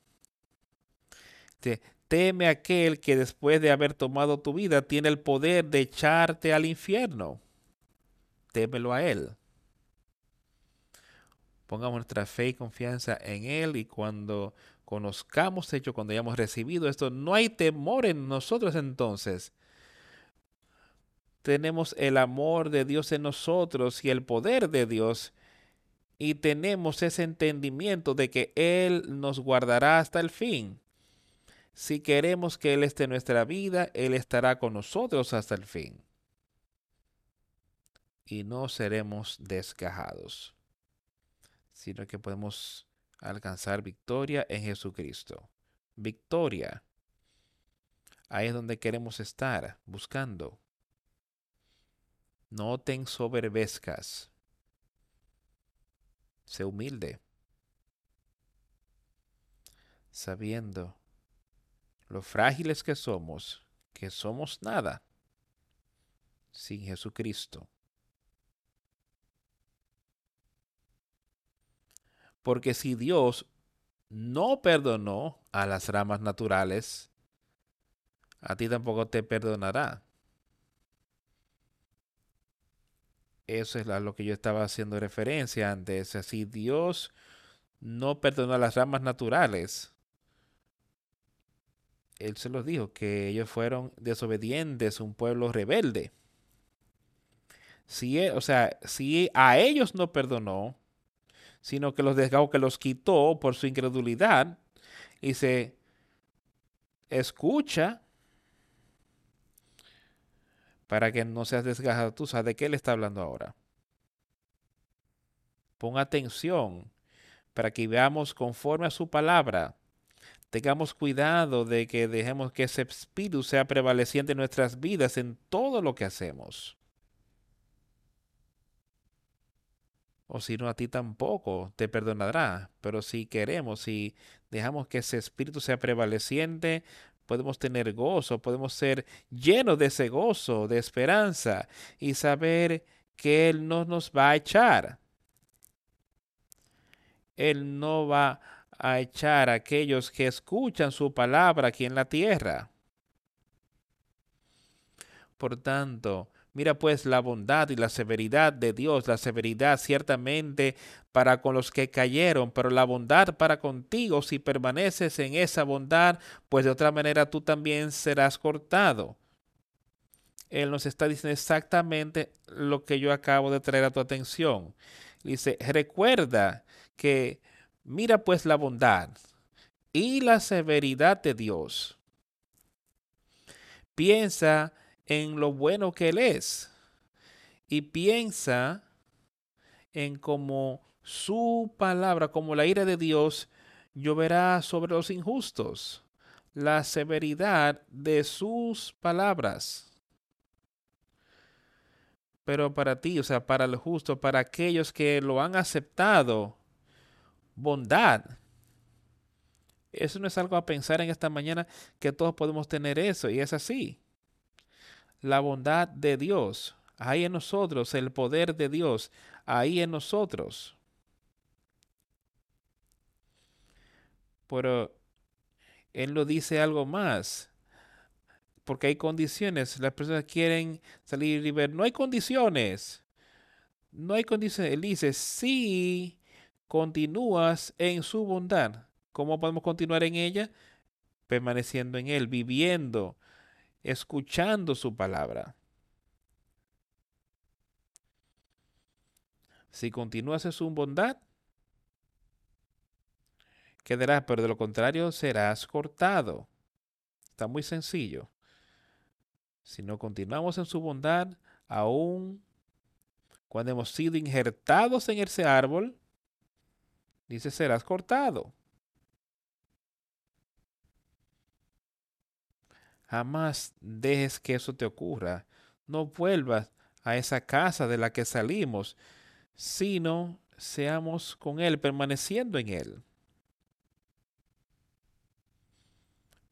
Teme aquel que después de haber tomado tu vida tiene el poder de echarte al infierno. Témelo a él. Pongamos nuestra fe y confianza en él y cuando conozcamos hecho, cuando hayamos recibido esto, no hay temor en nosotros entonces. Tenemos el amor de Dios en nosotros y el poder de Dios y tenemos ese entendimiento de que Él nos guardará hasta el fin. Si queremos que Él esté en nuestra vida, Él estará con nosotros hasta el fin. Y no seremos desgajados, sino que podemos alcanzar victoria en Jesucristo. Victoria. Ahí es donde queremos estar, buscando. No te ensoberbezcas Sé humilde, sabiendo lo frágiles que somos, que somos nada sin Jesucristo. Porque si Dios no perdonó a las ramas naturales, a ti tampoco te perdonará. Eso es a lo que yo estaba haciendo referencia antes. Así Dios no perdonó a las ramas naturales. Él se los dijo que ellos fueron desobedientes, un pueblo rebelde. Si, e, o sea, si a ellos no perdonó, sino que los dejó, que los quitó por su incredulidad, y se escucha para que no seas desgajado. Tú sabes de qué le está hablando ahora. Pon atención para que veamos conforme a su palabra. tengamos cuidado de que dejemos que ese espíritu sea prevaleciente en nuestras vidas en todo lo que hacemos. O si no, a ti tampoco te perdonará. Pero si queremos, si dejamos que ese espíritu sea prevaleciente, podemos tener gozo, podemos ser llenos de ese gozo, de esperanza y saber que Él no nos va a echar. Él no va a echar a aquellos que escuchan su palabra aquí en la tierra. Por tanto, mira pues la bondad y la severidad de Dios, la severidad ciertamente para con los que cayeron, pero la bondad para contigo si permaneces en esa bondad, pues de otra manera tú también serás cortado. Él nos está diciendo exactamente lo que yo acabo de traer a tu atención. Dice, recuerda que mira pues la bondad y la severidad de Dios. Piensa en lo bueno que Él es y piensa en cómo su palabra, como la ira de Dios, lloverá sobre los injustos, la severidad de sus palabras. Pero para ti, o sea, para el justo, para aquellos que lo han aceptado, bondad. Eso no es algo a pensar en esta mañana que todos podemos tener eso y es así. La bondad de Dios, ahí en nosotros, el poder de Dios, ahí en nosotros. Pero Él lo dice algo más porque hay condiciones. Las personas quieren salir y ver. No hay condiciones. No hay condiciones. Él dice, si continúas en su bondad, ¿cómo podemos continuar en ella? Permaneciendo en Él, viviendo, escuchando su palabra. Si continúas en su bondad, quedarás, pero de lo contrario serás cortado. Está muy sencillo. Si no continuamos en su bondad, aún cuando hemos sido injertados en ese árbol, dice, serás cortado. Jamás dejes que eso te ocurra. No vuelvas a esa casa de la que salimos, sino seamos con Él, permaneciendo en Él.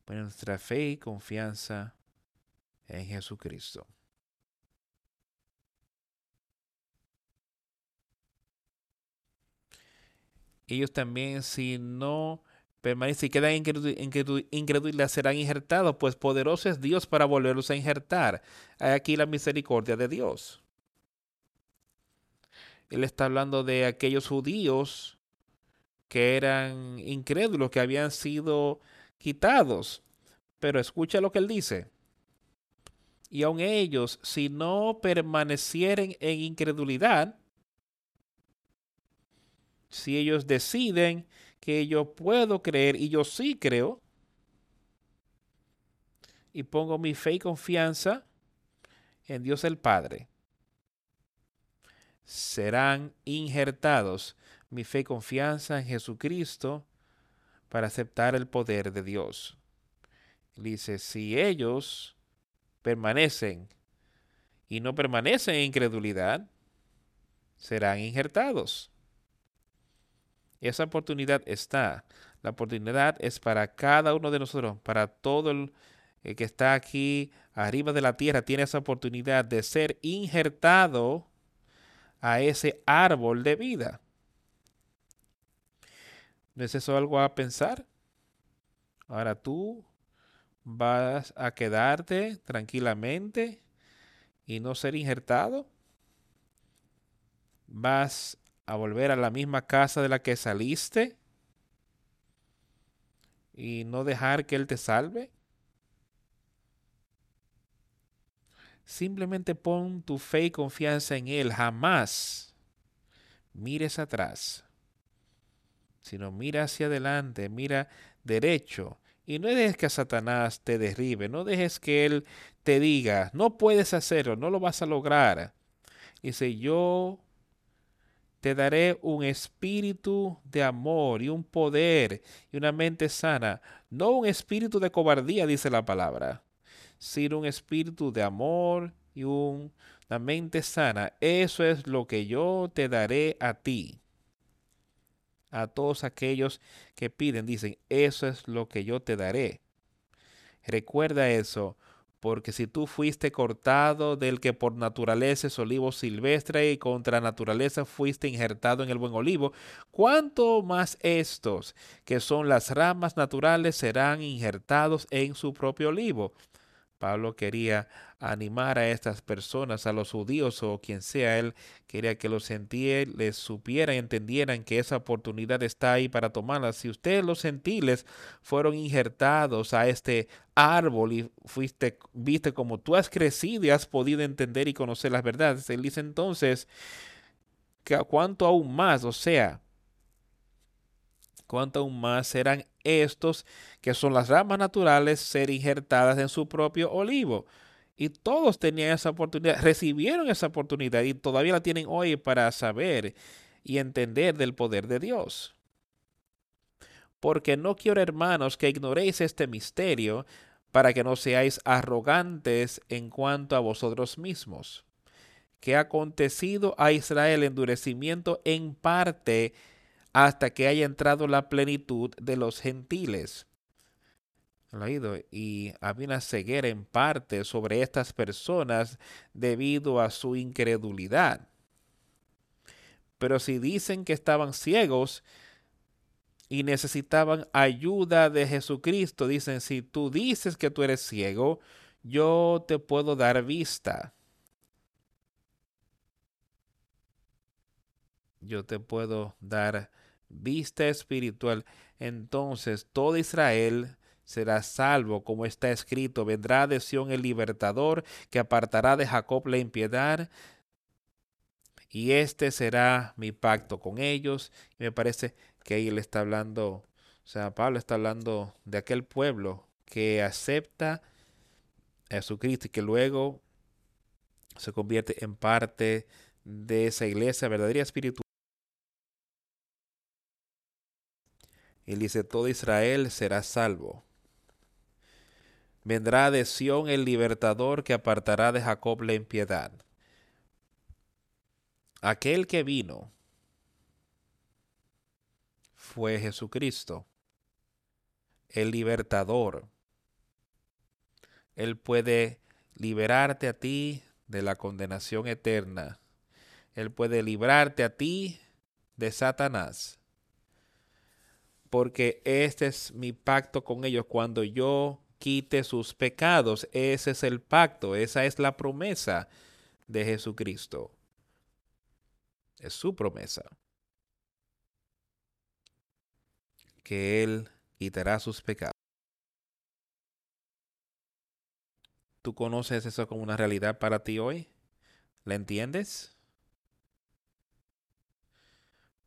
Pon nuestra fe y confianza en Jesucristo. Ellos también, si no permanecen y quedan incrédulos, serán injertados, pues poderoso es Dios para volverlos a injertar. Hay aquí la misericordia de Dios. Él está hablando de aquellos judíos que eran incrédulos, que habían sido quitados. Pero escucha lo que él dice y aun ellos, si no permanecieren en incredulidad, si ellos deciden que yo puedo creer y yo sí creo, y pongo mi fe y confianza en Dios el Padre, serán injertados mi fe y confianza en Jesucristo para aceptar el poder de Dios. Dice, si ellos permanecen y no permanecen en incredulidad, serán injertados. Esa oportunidad está. La oportunidad es para cada uno de nosotros, para todo el, que está aquí arriba de la tierra, tiene esa oportunidad de ser injertado a ese árbol de vida. ¿No es eso algo a pensar? Ahora tú vas a quedarte tranquilamente y no ser injertado? ¿Vas a volver a la misma casa de la que saliste y no dejar que Él te salve? Simplemente pon tu fe y confianza en Él. Jamás mires atrás, sino mira hacia adelante, mira derecho y no dejes que Satanás te derribe, no dejes que él te diga, no puedes hacerlo, no lo vas a lograr. Dice, yo te daré un espíritu de amor y un poder y una mente sana, no un espíritu de cobardía, dice la palabra, sino un espíritu de amor y una mente sana. Eso es lo que yo te daré a ti. A todos aquellos que piden, dicen, eso es lo que yo te daré. Recuerda eso, porque si tú fuiste cortado del que por naturaleza es olivo silvestre y contra naturaleza fuiste injertado en el buen olivo, ¿cuánto más estos, que son las ramas naturales, serán injertados en su propio olivo? Pablo quería animar a estas personas, a los judíos o quien sea, él quería que los gentiles supieran y entendieran que esa oportunidad está ahí para tomarla. Si ustedes los gentiles fueron injertados a este árbol y fuiste, viste como tú has crecido y has podido entender y conocer las verdades, él dice entonces, que cuánto aún más, o sea, aún más serán estos, que son las ramas naturales, ser injertadas en su propio olivo. Y todos tenían esa oportunidad, recibieron esa oportunidad y todavía la tienen hoy para saber y entender del poder de Dios. Porque no quiero, hermanos, que ignoréis este misterio para que no seáis arrogantes en cuanto a vosotros mismos. Que ha acontecido a Israel endurecimiento en parte hasta que haya entrado la plenitud de los gentiles. Y había una ceguera en parte sobre estas personas debido a su incredulidad. Pero si dicen que estaban ciegos y necesitaban ayuda de Jesucristo, dicen, si tú dices que tú eres ciego, yo te puedo dar vista. Yo te puedo dar vista espiritual, entonces todo Israel será salvo, como está escrito, vendrá de Sión el libertador, que apartará de Jacob la impiedad, y este será mi pacto con ellos. Y me parece que ahí le está hablando, o sea, Pablo está hablando de aquel pueblo que acepta a Jesucristo y que luego se convierte en parte de esa iglesia verdadera espiritual. Y dice, todo Israel será salvo. Vendrá de Sión el libertador que apartará de Jacob la impiedad. Aquel que vino fue Jesucristo, el libertador. Él puede liberarte a ti de la condenación eterna. Él puede librarte a ti de Satanás porque este es mi pacto con ellos cuando yo quite sus pecados. Ese es el pacto, esa es la promesa de Jesucristo. Es su promesa. Que Él quitará sus pecados. ¿Tú conoces eso como una realidad para ti hoy? ¿La entiendes?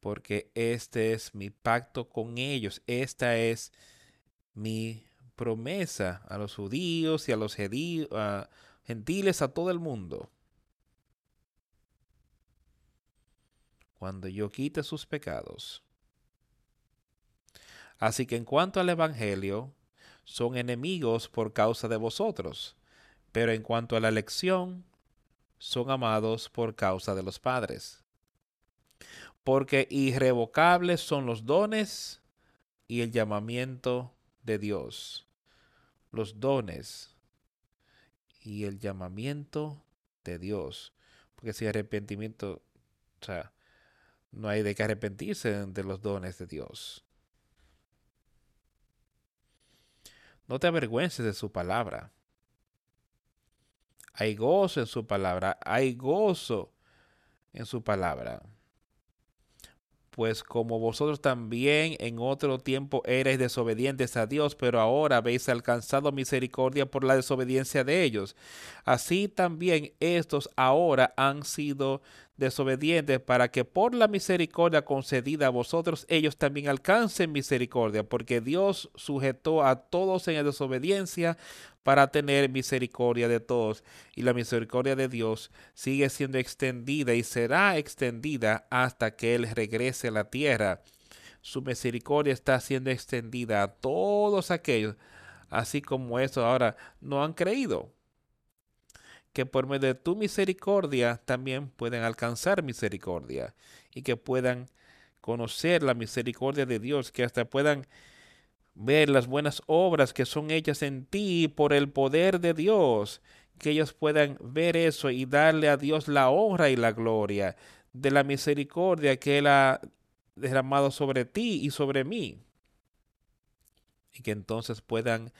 Porque este es mi pacto con ellos, esta es mi promesa a los judíos y a los gentiles, a todo el mundo. Cuando yo quite sus pecados. Así que en cuanto al Evangelio, son enemigos por causa de vosotros, pero en cuanto a la elección, son amados por causa de los padres porque irrevocables son los dones y el llamamiento de Dios. Los dones y el llamamiento de Dios. Porque si arrepentimiento, o sea, no hay de qué arrepentirse de los dones de Dios. No te avergüences de su palabra. Hay gozo en su palabra. Hay gozo en su palabra pues como vosotros también en otro tiempo erais desobedientes a Dios, pero ahora habéis alcanzado misericordia por la desobediencia de ellos. Así también estos ahora han sido desobedientes para que por la misericordia concedida a vosotros ellos también alcancen misericordia, porque Dios sujetó a todos en la desobediencia para tener misericordia de todos. Y la misericordia de Dios sigue siendo extendida y será extendida hasta que Él regrese a la tierra. Su misericordia está siendo extendida a todos aquellos, así como eso ahora no han creído que por medio de tu misericordia también pueden alcanzar misericordia y que puedan conocer la misericordia de Dios, que hasta puedan ver las buenas obras que son hechas en ti por el poder de Dios, que ellos puedan ver eso y darle a Dios la honra y la gloria de la misericordia que Él ha derramado sobre ti y sobre mí. Y que entonces puedan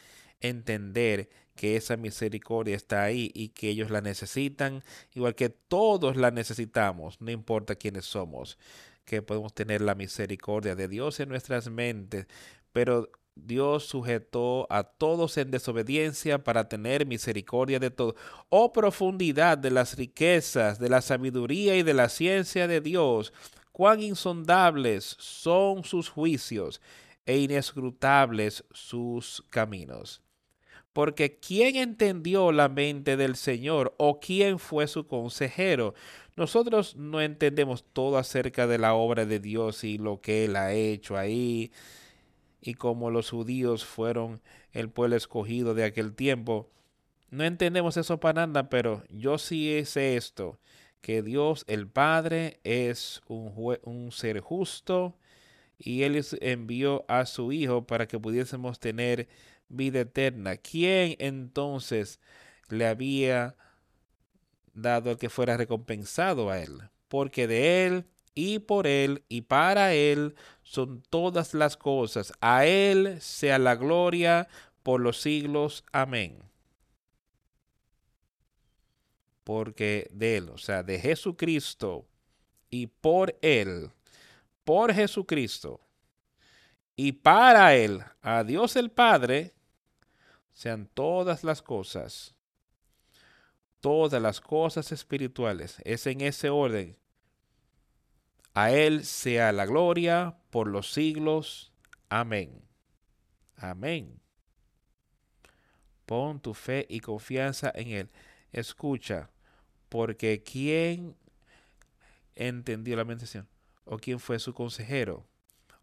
entender que esa misericordia está ahí y que ellos la necesitan, igual que todos la necesitamos, no importa quiénes somos, que podemos tener la misericordia de Dios en nuestras mentes, pero Dios sujetó a todos en desobediencia para tener misericordia de todos. Oh profundidad de las riquezas, de la sabiduría y de la ciencia de Dios, cuán insondables son sus juicios e inescrutables sus caminos. Porque ¿quién entendió la mente del Señor o quién fue su consejero? Nosotros no entendemos todo acerca de la obra de Dios y lo que Él ha hecho ahí y cómo los judíos fueron el pueblo escogido de aquel tiempo. No entendemos eso para nada, pero yo sí sé esto, que Dios el Padre es un, un ser justo y Él envió a su Hijo para que pudiésemos tener vida eterna. ¿Quién entonces le había dado el que fuera recompensado a él? Porque de él y por él y para él son todas las cosas. A él sea la gloria por los siglos. Amén. Porque de él, o sea, de Jesucristo y por él, por Jesucristo y para él, a Dios el Padre, sean todas las cosas, todas las cosas espirituales, es en ese orden. A Él sea la gloria por los siglos. Amén. Amén. Pon tu fe y confianza en Él. Escucha, porque ¿quién entendió la mención? ¿O quién fue su consejero?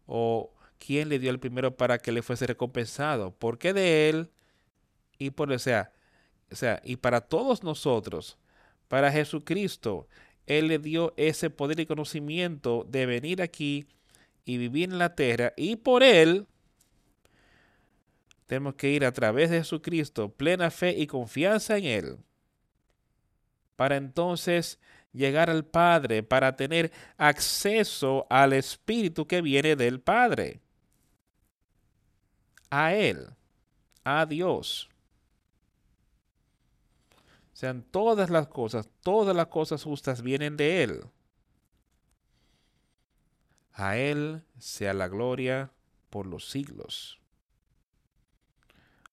¿O quién le dio el primero para que le fuese recompensado? Porque de Él y por sea, o sea, y para todos nosotros, para Jesucristo, Él le dio ese poder y conocimiento de venir aquí y vivir en la tierra, y por Él tenemos que ir a través de Jesucristo, plena fe y confianza en Él, para entonces llegar al Padre, para tener acceso al Espíritu que viene del Padre, a Él, a Dios sean todas las cosas, todas las cosas justas vienen de Él. A Él sea la gloria por los siglos.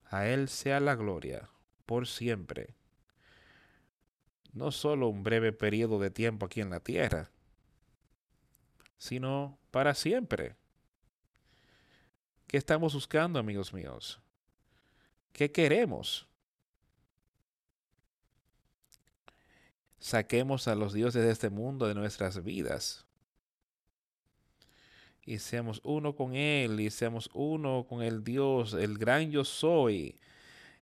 A Él sea la gloria por siempre. No solo un breve periodo de tiempo aquí en la tierra, sino para siempre. ¿Qué estamos buscando, amigos míos? ¿Qué queremos? Saquemos a los dioses de este mundo de nuestras vidas. Y seamos uno con Él, y seamos uno con el Dios, el gran yo soy,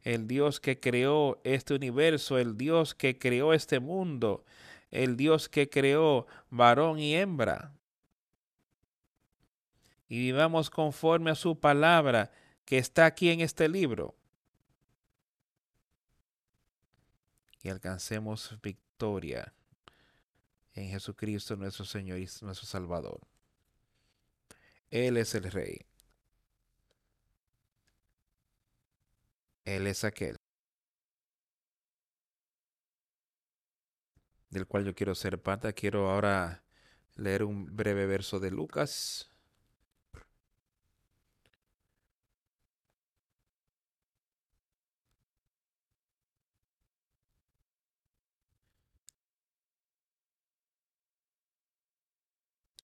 el Dios que creó este universo, el Dios que creó este mundo, el Dios que creó varón y hembra. Y vivamos conforme a su palabra que está aquí en este libro. Y alcancemos victoria en Jesucristo nuestro Señor y nuestro Salvador. Él es el Rey. Él es aquel del cual yo quiero ser parte. Quiero ahora leer un breve verso de Lucas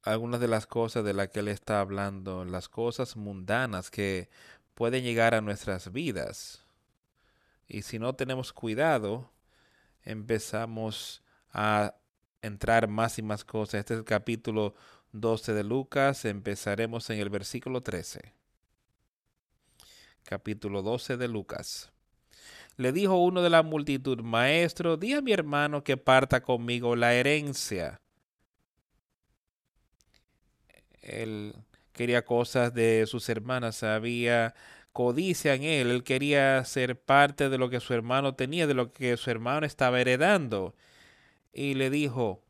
algunas de las cosas de las que él está hablando, las cosas mundanas que pueden llegar a nuestras vidas. Y si no tenemos cuidado, empezamos a entrar más y más cosas. Este es el capítulo 12 de Lucas. Empezaremos en el versículo 13. Capítulo 12 de Lucas. Le dijo uno de la multitud, Maestro, di a mi hermano que parta conmigo la herencia. Él quería cosas de sus hermanas, había codicia en él, él quería ser parte de lo que su hermano tenía, de lo que su hermano estaba heredando. Y le dijo,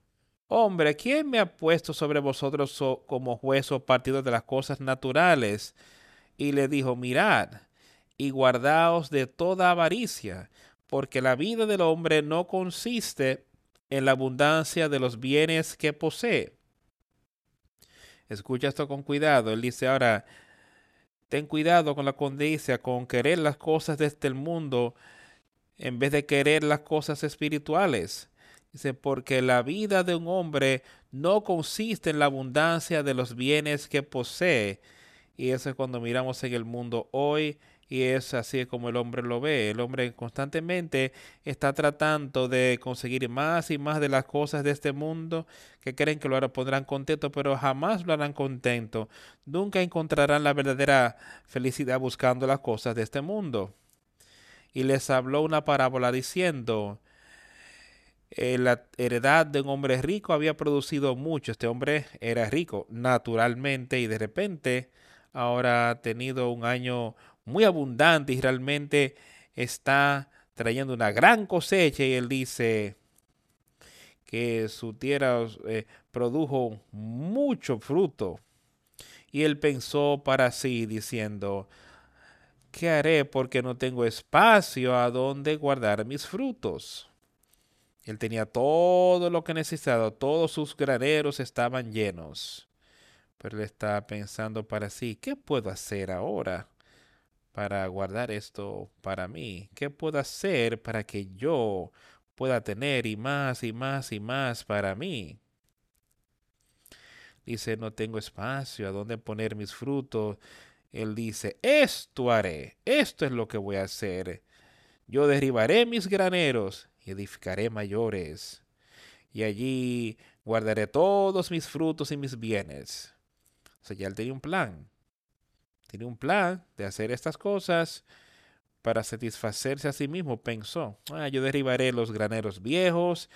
Hombre, ¿quién me ha puesto sobre vosotros como juez o partido de las cosas naturales? Y le dijo, mirad, y guardaos de toda avaricia, porque la vida del hombre no consiste en la abundancia de los bienes que posee. Escucha esto con cuidado. Él dice ahora, ten cuidado con la condicia, con querer las cosas de este mundo en vez de querer las cosas espirituales. Dice, porque la vida de un hombre no consiste en la abundancia de los bienes que posee. Y eso es cuando miramos en el mundo hoy y es así como el hombre lo ve. El hombre constantemente está tratando de conseguir más y más de las cosas de este mundo que creen que lo pondrán contento, pero jamás lo harán contento. Nunca encontrarán la verdadera felicidad buscando las cosas de este mundo. Y les habló una parábola diciendo, eh, la heredad de un hombre rico había producido mucho. Este hombre era rico naturalmente y de repente ahora ha tenido un año muy abundante y realmente está trayendo una gran cosecha y él dice que su tierra eh, produjo mucho fruto. Y él pensó para sí diciendo, ¿qué haré porque no tengo espacio a donde guardar mis frutos? Él tenía todo lo que necesitaba, todos sus graneros estaban llenos. Pero él estaba pensando para sí, ¿qué puedo hacer ahora? Para guardar esto para mí? ¿Qué puedo hacer para que yo pueda tener y más y más y más para mí? Dice, no tengo espacio a dónde poner mis frutos. Él dice, esto haré, esto es lo que voy a hacer. Yo derribaré mis graneros y edificaré mayores. Y allí guardaré todos mis frutos y mis bienes. O sea, ya él tenía un plan tiene un plan de hacer estas cosas para satisfacerse a sí mismo. Pensó, ah, yo derribaré los graneros viejos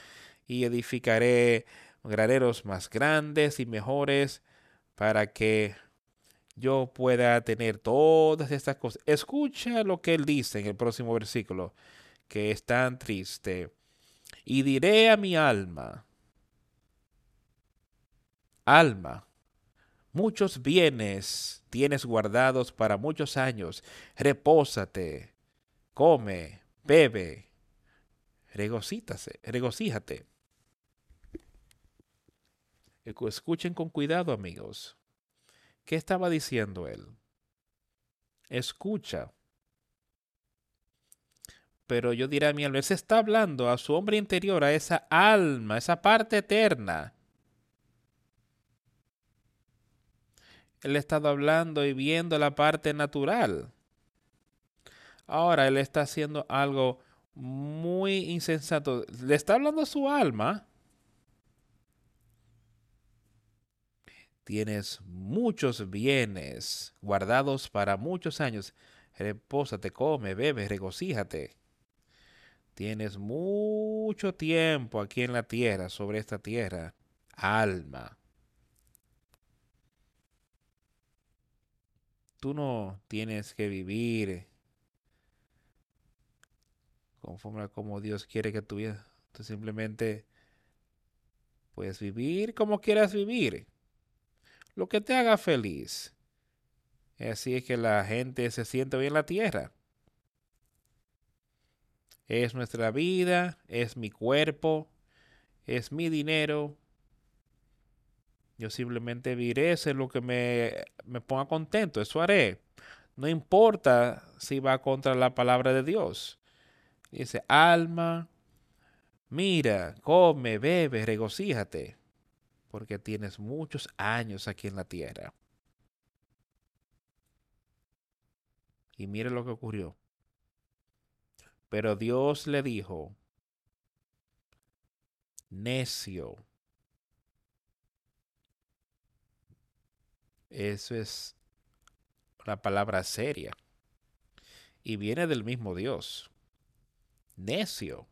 y edificaré graneros más grandes y mejores para que yo pueda tener todas estas cosas. Escucha lo que él dice en el próximo versículo, que es tan triste. Y diré a mi alma, alma, Muchos bienes tienes guardados para muchos años. Repósate, come, bebe, regocítase, regocíjate. Escuchen con cuidado, amigos. ¿Qué estaba diciendo él? Escucha. Pero yo diré a mi alma, se está hablando a su hombre interior, a esa alma, esa parte eterna Él ha estado hablando y viendo la parte natural. Ahora él está haciendo algo muy insensato. Le está hablando a su alma. Tienes muchos bienes guardados para muchos años. Repósate, come, bebe, regocíjate. Tienes mucho tiempo aquí en la tierra, sobre esta tierra. Alma. Tú no tienes que vivir conforme a como Dios quiere que tu vida. Tú simplemente puedes vivir como quieras vivir. Lo que te haga feliz. Así es que la gente se siente bien en la tierra. Es nuestra vida, es mi cuerpo, es mi dinero, yo simplemente viré es lo que me, me ponga contento, eso haré. No importa si va contra la palabra de Dios. Dice, alma, mira, come, bebe, regocíjate. porque tienes muchos años aquí en la tierra. Y mire lo que ocurrió. Pero Dios le dijo, necio. Eso es una palabra seria. Y viene del mismo Dios. Necio.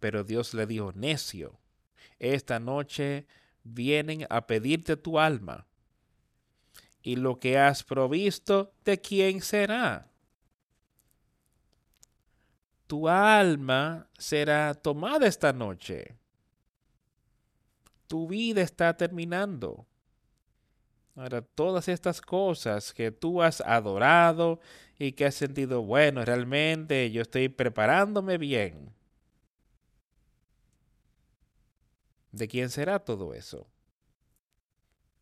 Pero Dios le dijo, necio, esta noche vienen a pedirte tu alma. Y lo que has provisto, ¿de quién será? Tu alma será tomada esta noche. Tu vida está terminando. Ahora, todas estas cosas que tú has adorado y que has sentido, bueno, realmente yo estoy preparándome bien. ¿De quién será todo eso?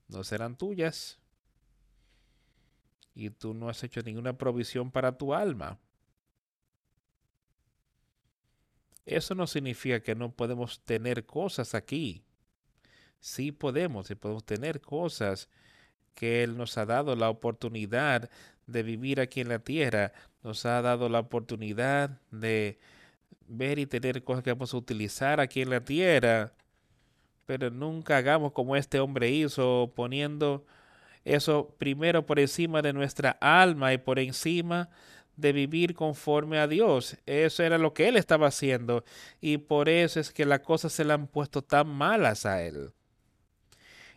No serán tuyas. Y tú no has hecho ninguna provisión para tu alma. Eso no significa que no podemos tener cosas aquí. Sí podemos y podemos tener cosas que Él nos ha dado la oportunidad de vivir aquí en la tierra. Nos ha dado la oportunidad de ver y tener cosas que vamos a utilizar aquí en la tierra pero nunca hagamos como este hombre hizo, poniendo eso primero por encima de nuestra alma y por encima de vivir conforme a Dios. Eso era lo que él estaba haciendo y por eso es que las cosas se le han puesto tan malas a él.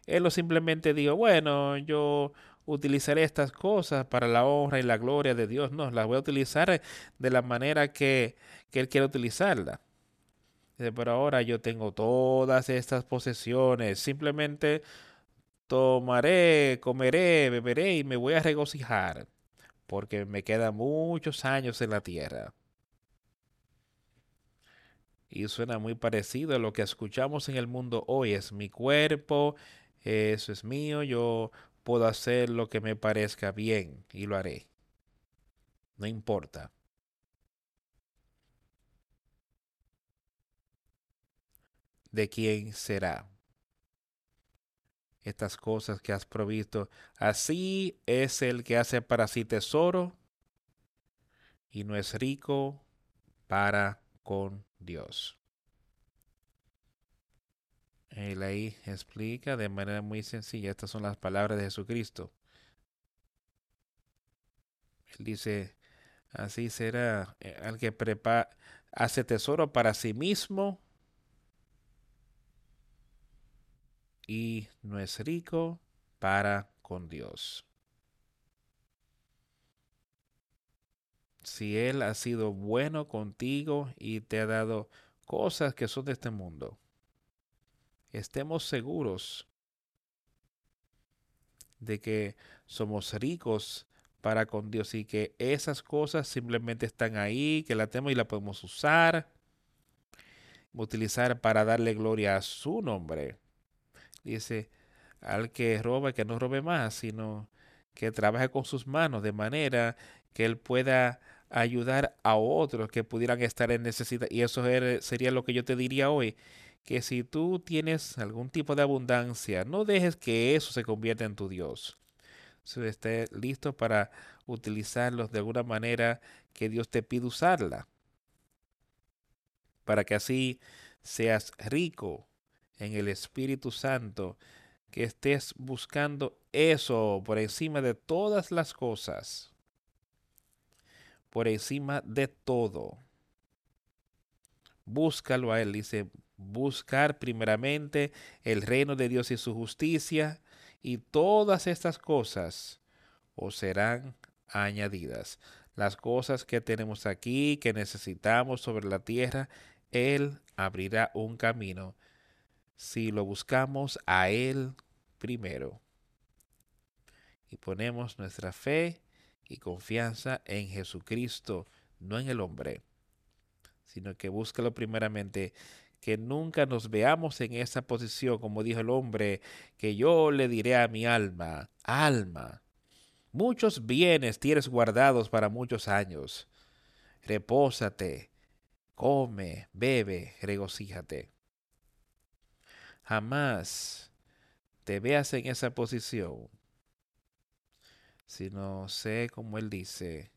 Él no simplemente dijo, bueno, yo utilizaré estas cosas para la honra y la gloria de Dios. No, las voy a utilizar de la manera que, que él quiere utilizarla pero ahora yo tengo todas estas posesiones, simplemente tomaré, comeré, beberé y me voy a regocijar, porque me quedan muchos años en la tierra. Y suena muy parecido a lo que escuchamos en el mundo hoy. Es mi cuerpo, eso es mío, yo puedo hacer lo que me parezca bien y lo haré. No importa. de quién será. Estas cosas que has provisto, así es el que hace para sí tesoro y no es rico para con Dios. Él ahí explica de manera muy sencilla, estas son las palabras de Jesucristo. Él dice, así será eh, que prepara, hace tesoro para sí mismo y no es rico para con Dios. Si Él ha sido bueno contigo y te ha dado cosas que son de este mundo, estemos seguros de que somos ricos para con Dios y que esas cosas simplemente están ahí, que la tenemos y la podemos usar, utilizar para darle gloria a su nombre Dice, al que roba, que no robe más, sino que trabaje con sus manos de manera que él pueda ayudar a otros que pudieran estar en necesidad. Y eso sería lo que yo te diría hoy, que si tú tienes algún tipo de abundancia, no dejes que eso se convierta en tu Dios. Si esté listo para utilizarlos de alguna manera que Dios te pide usarla. Para que así seas rico en el Espíritu Santo, que estés buscando eso por encima de todas las cosas, por encima de todo. Búscalo a Él, dice, buscar primeramente el reino de Dios y su justicia, y todas estas cosas os serán añadidas. Las cosas que tenemos aquí, que necesitamos sobre la tierra, Él abrirá un camino si lo buscamos a Él primero y ponemos nuestra fe y confianza en Jesucristo, no en el hombre, sino que búscalo primeramente, que nunca nos veamos en esa posición, como dijo el hombre, que yo le diré a mi alma, alma, muchos bienes tienes guardados para muchos años, repósate, come, bebe, regocíjate Jamás te veas en esa posición, sino sé como Él dice.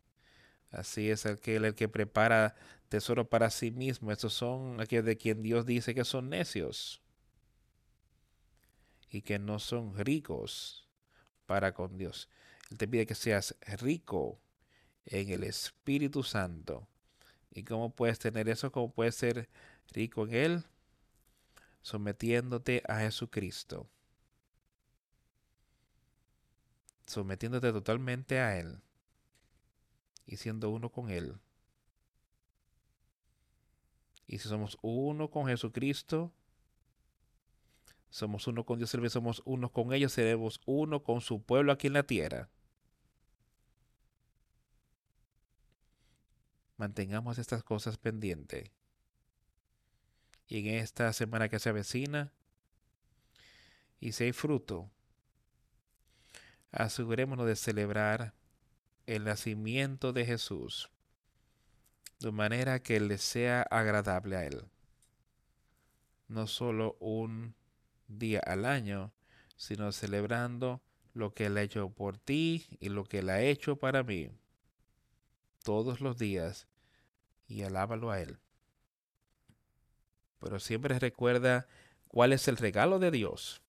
Así es aquel el que prepara tesoro para sí mismo. Estos son aquellos de quien Dios dice que son necios y que no son ricos para con Dios. Él te pide que seas rico en el Espíritu Santo. ¿Y cómo puedes tener eso? ¿Cómo puedes ser rico en Él? Sometiéndote a Jesucristo. Sometiéndote totalmente a Él. Y siendo uno con Él. Y si somos uno con Jesucristo, somos uno con Dios, somos uno con ellos, seremos uno con su pueblo aquí en la tierra. Mantengamos estas cosas pendientes. Y en esta semana que se avecina, y si hay fruto, asegurémonos de celebrar el nacimiento de Jesús de manera que le sea agradable a Él. No solo un día al año, sino celebrando lo que Él ha hecho por ti y lo que Él ha hecho para mí todos los días y alábalo a Él. Pero siempre recuerda cuál es el regalo de Dios.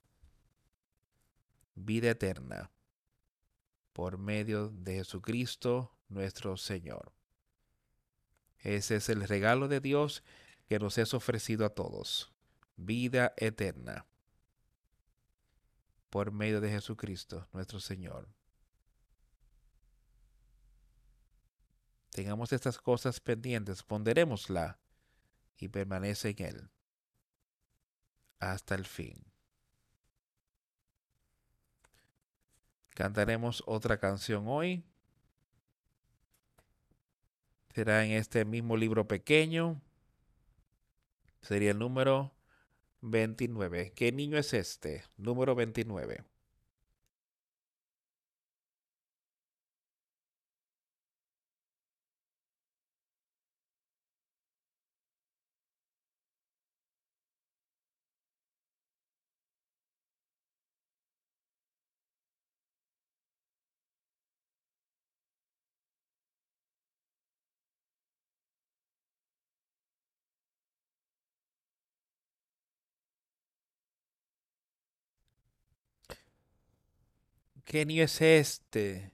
Vida eterna por medio de Jesucristo nuestro Señor. Ese es el regalo de Dios que nos es ofrecido a todos. Vida eterna por medio de Jesucristo, nuestro Señor. Tengamos estas cosas pendientes, ponderémosla y permanece en Él hasta el fin. Cantaremos otra canción hoy. Será en este mismo libro pequeño. Sería el número 29. ¿Qué niño es este? Número 29. ¿Qué niño es este?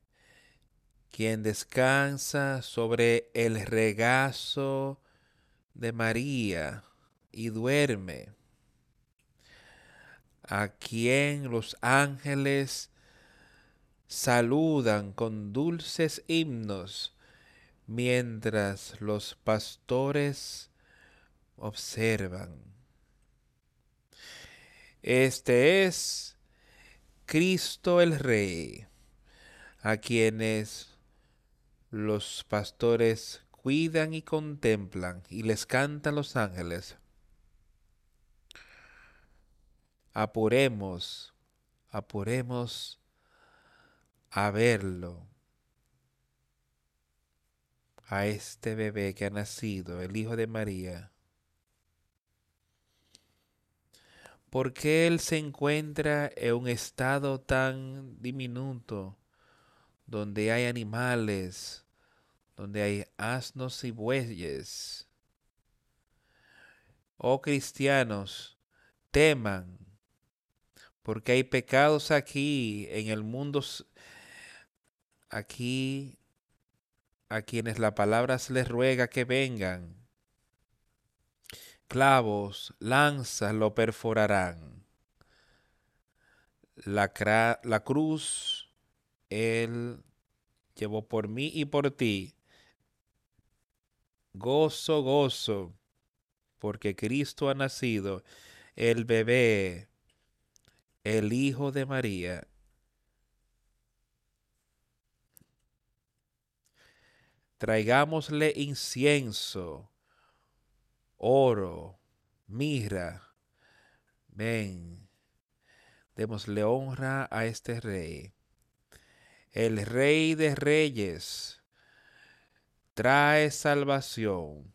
Quien descansa sobre el regazo de María y duerme. A quien los ángeles saludan con dulces himnos mientras los pastores observan. Este es Cristo el Rey, a quienes los pastores cuidan y contemplan y les cantan los ángeles. Apuremos, apuremos a verlo, a este bebé que ha nacido, el Hijo de María ¿Por qué Él se encuentra en un estado tan diminuto, donde hay animales, donde hay asnos y bueyes? Oh cristianos, teman, porque hay pecados aquí en el mundo, aquí a quienes la palabra se les ruega que vengan clavos, lanzas lo perforarán. La, la cruz Él llevó por mí y por ti. Gozo, gozo, porque Cristo ha nacido, el bebé, el Hijo de María. Traigámosle incienso oro, mirra. Ven, démosle honra a este rey. El rey de reyes trae salvación,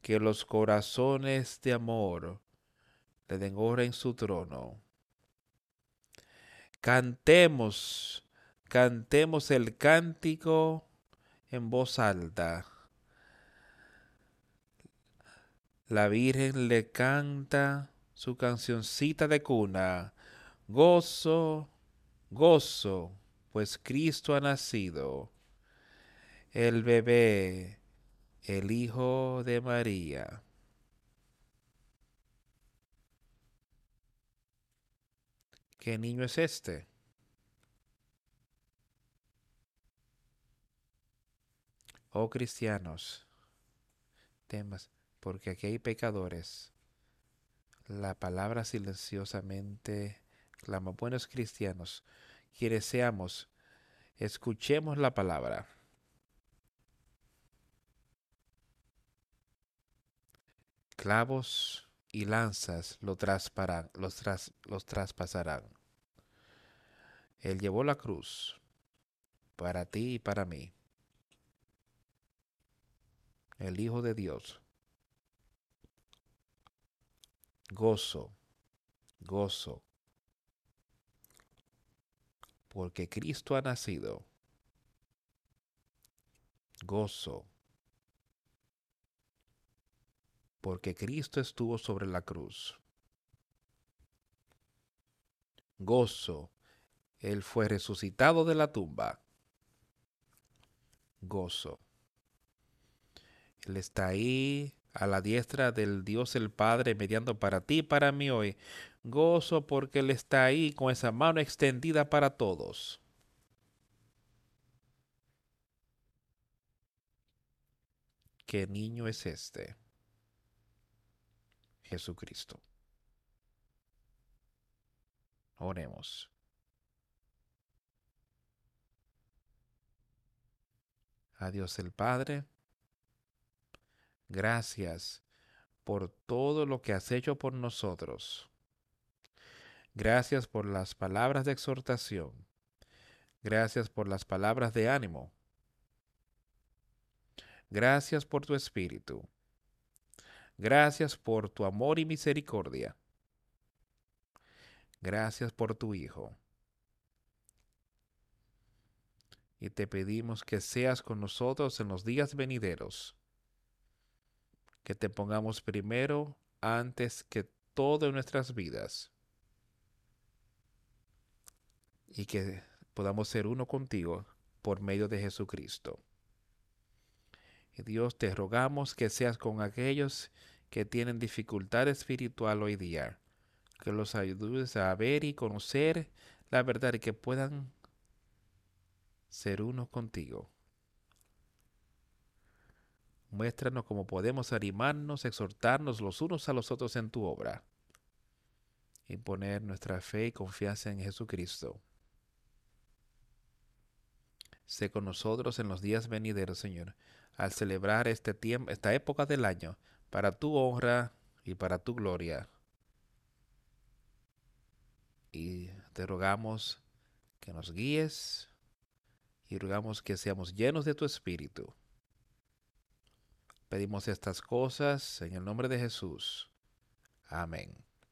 que los corazones de amor le den hora en su trono. Cantemos, cantemos el cántico en voz alta. La Virgen le canta su cancioncita de cuna. Gozo, gozo, pues Cristo ha nacido. El bebé, el Hijo de María. ¿Qué niño es este? Oh cristianos, temas, porque aquí hay pecadores. La palabra silenciosamente clama. Buenos cristianos, quienes seamos, escuchemos la palabra. Clavos y lanzas lo los, los traspasarán. Él llevó la cruz para ti y para mí el Hijo de Dios. Gozo, gozo, porque Cristo ha nacido. Gozo, porque Cristo estuvo sobre la cruz. Gozo, Él fue resucitado de la tumba. Gozo. Él está ahí a la diestra del Dios el Padre, mediando para ti y para mí hoy. Gozo porque Él está ahí con esa mano extendida para todos. ¿Qué niño es este? Jesucristo. Oremos. A Dios el Padre Gracias por todo lo que has hecho por nosotros. Gracias por las palabras de exhortación. Gracias por las palabras de ánimo. Gracias por tu espíritu. Gracias por tu amor y misericordia. Gracias por tu Hijo. Y te pedimos que seas con nosotros en los días venideros que te pongamos primero antes que todo en nuestras vidas y que podamos ser uno contigo por medio de Jesucristo. Y Dios te rogamos que seas con aquellos que tienen dificultad espiritual hoy día, que los ayudes a ver y conocer la verdad y que puedan ser uno contigo. Muéstranos cómo podemos animarnos, exhortarnos los unos a los otros en tu obra y poner nuestra fe y confianza en Jesucristo. Sé con nosotros en los días venideros, Señor, al celebrar este tiempo, esta época del año, para tu honra y para tu gloria. Y te rogamos que nos guíes y rogamos que seamos llenos de tu Espíritu Pedimos estas cosas en el nombre de Jesús. Amén.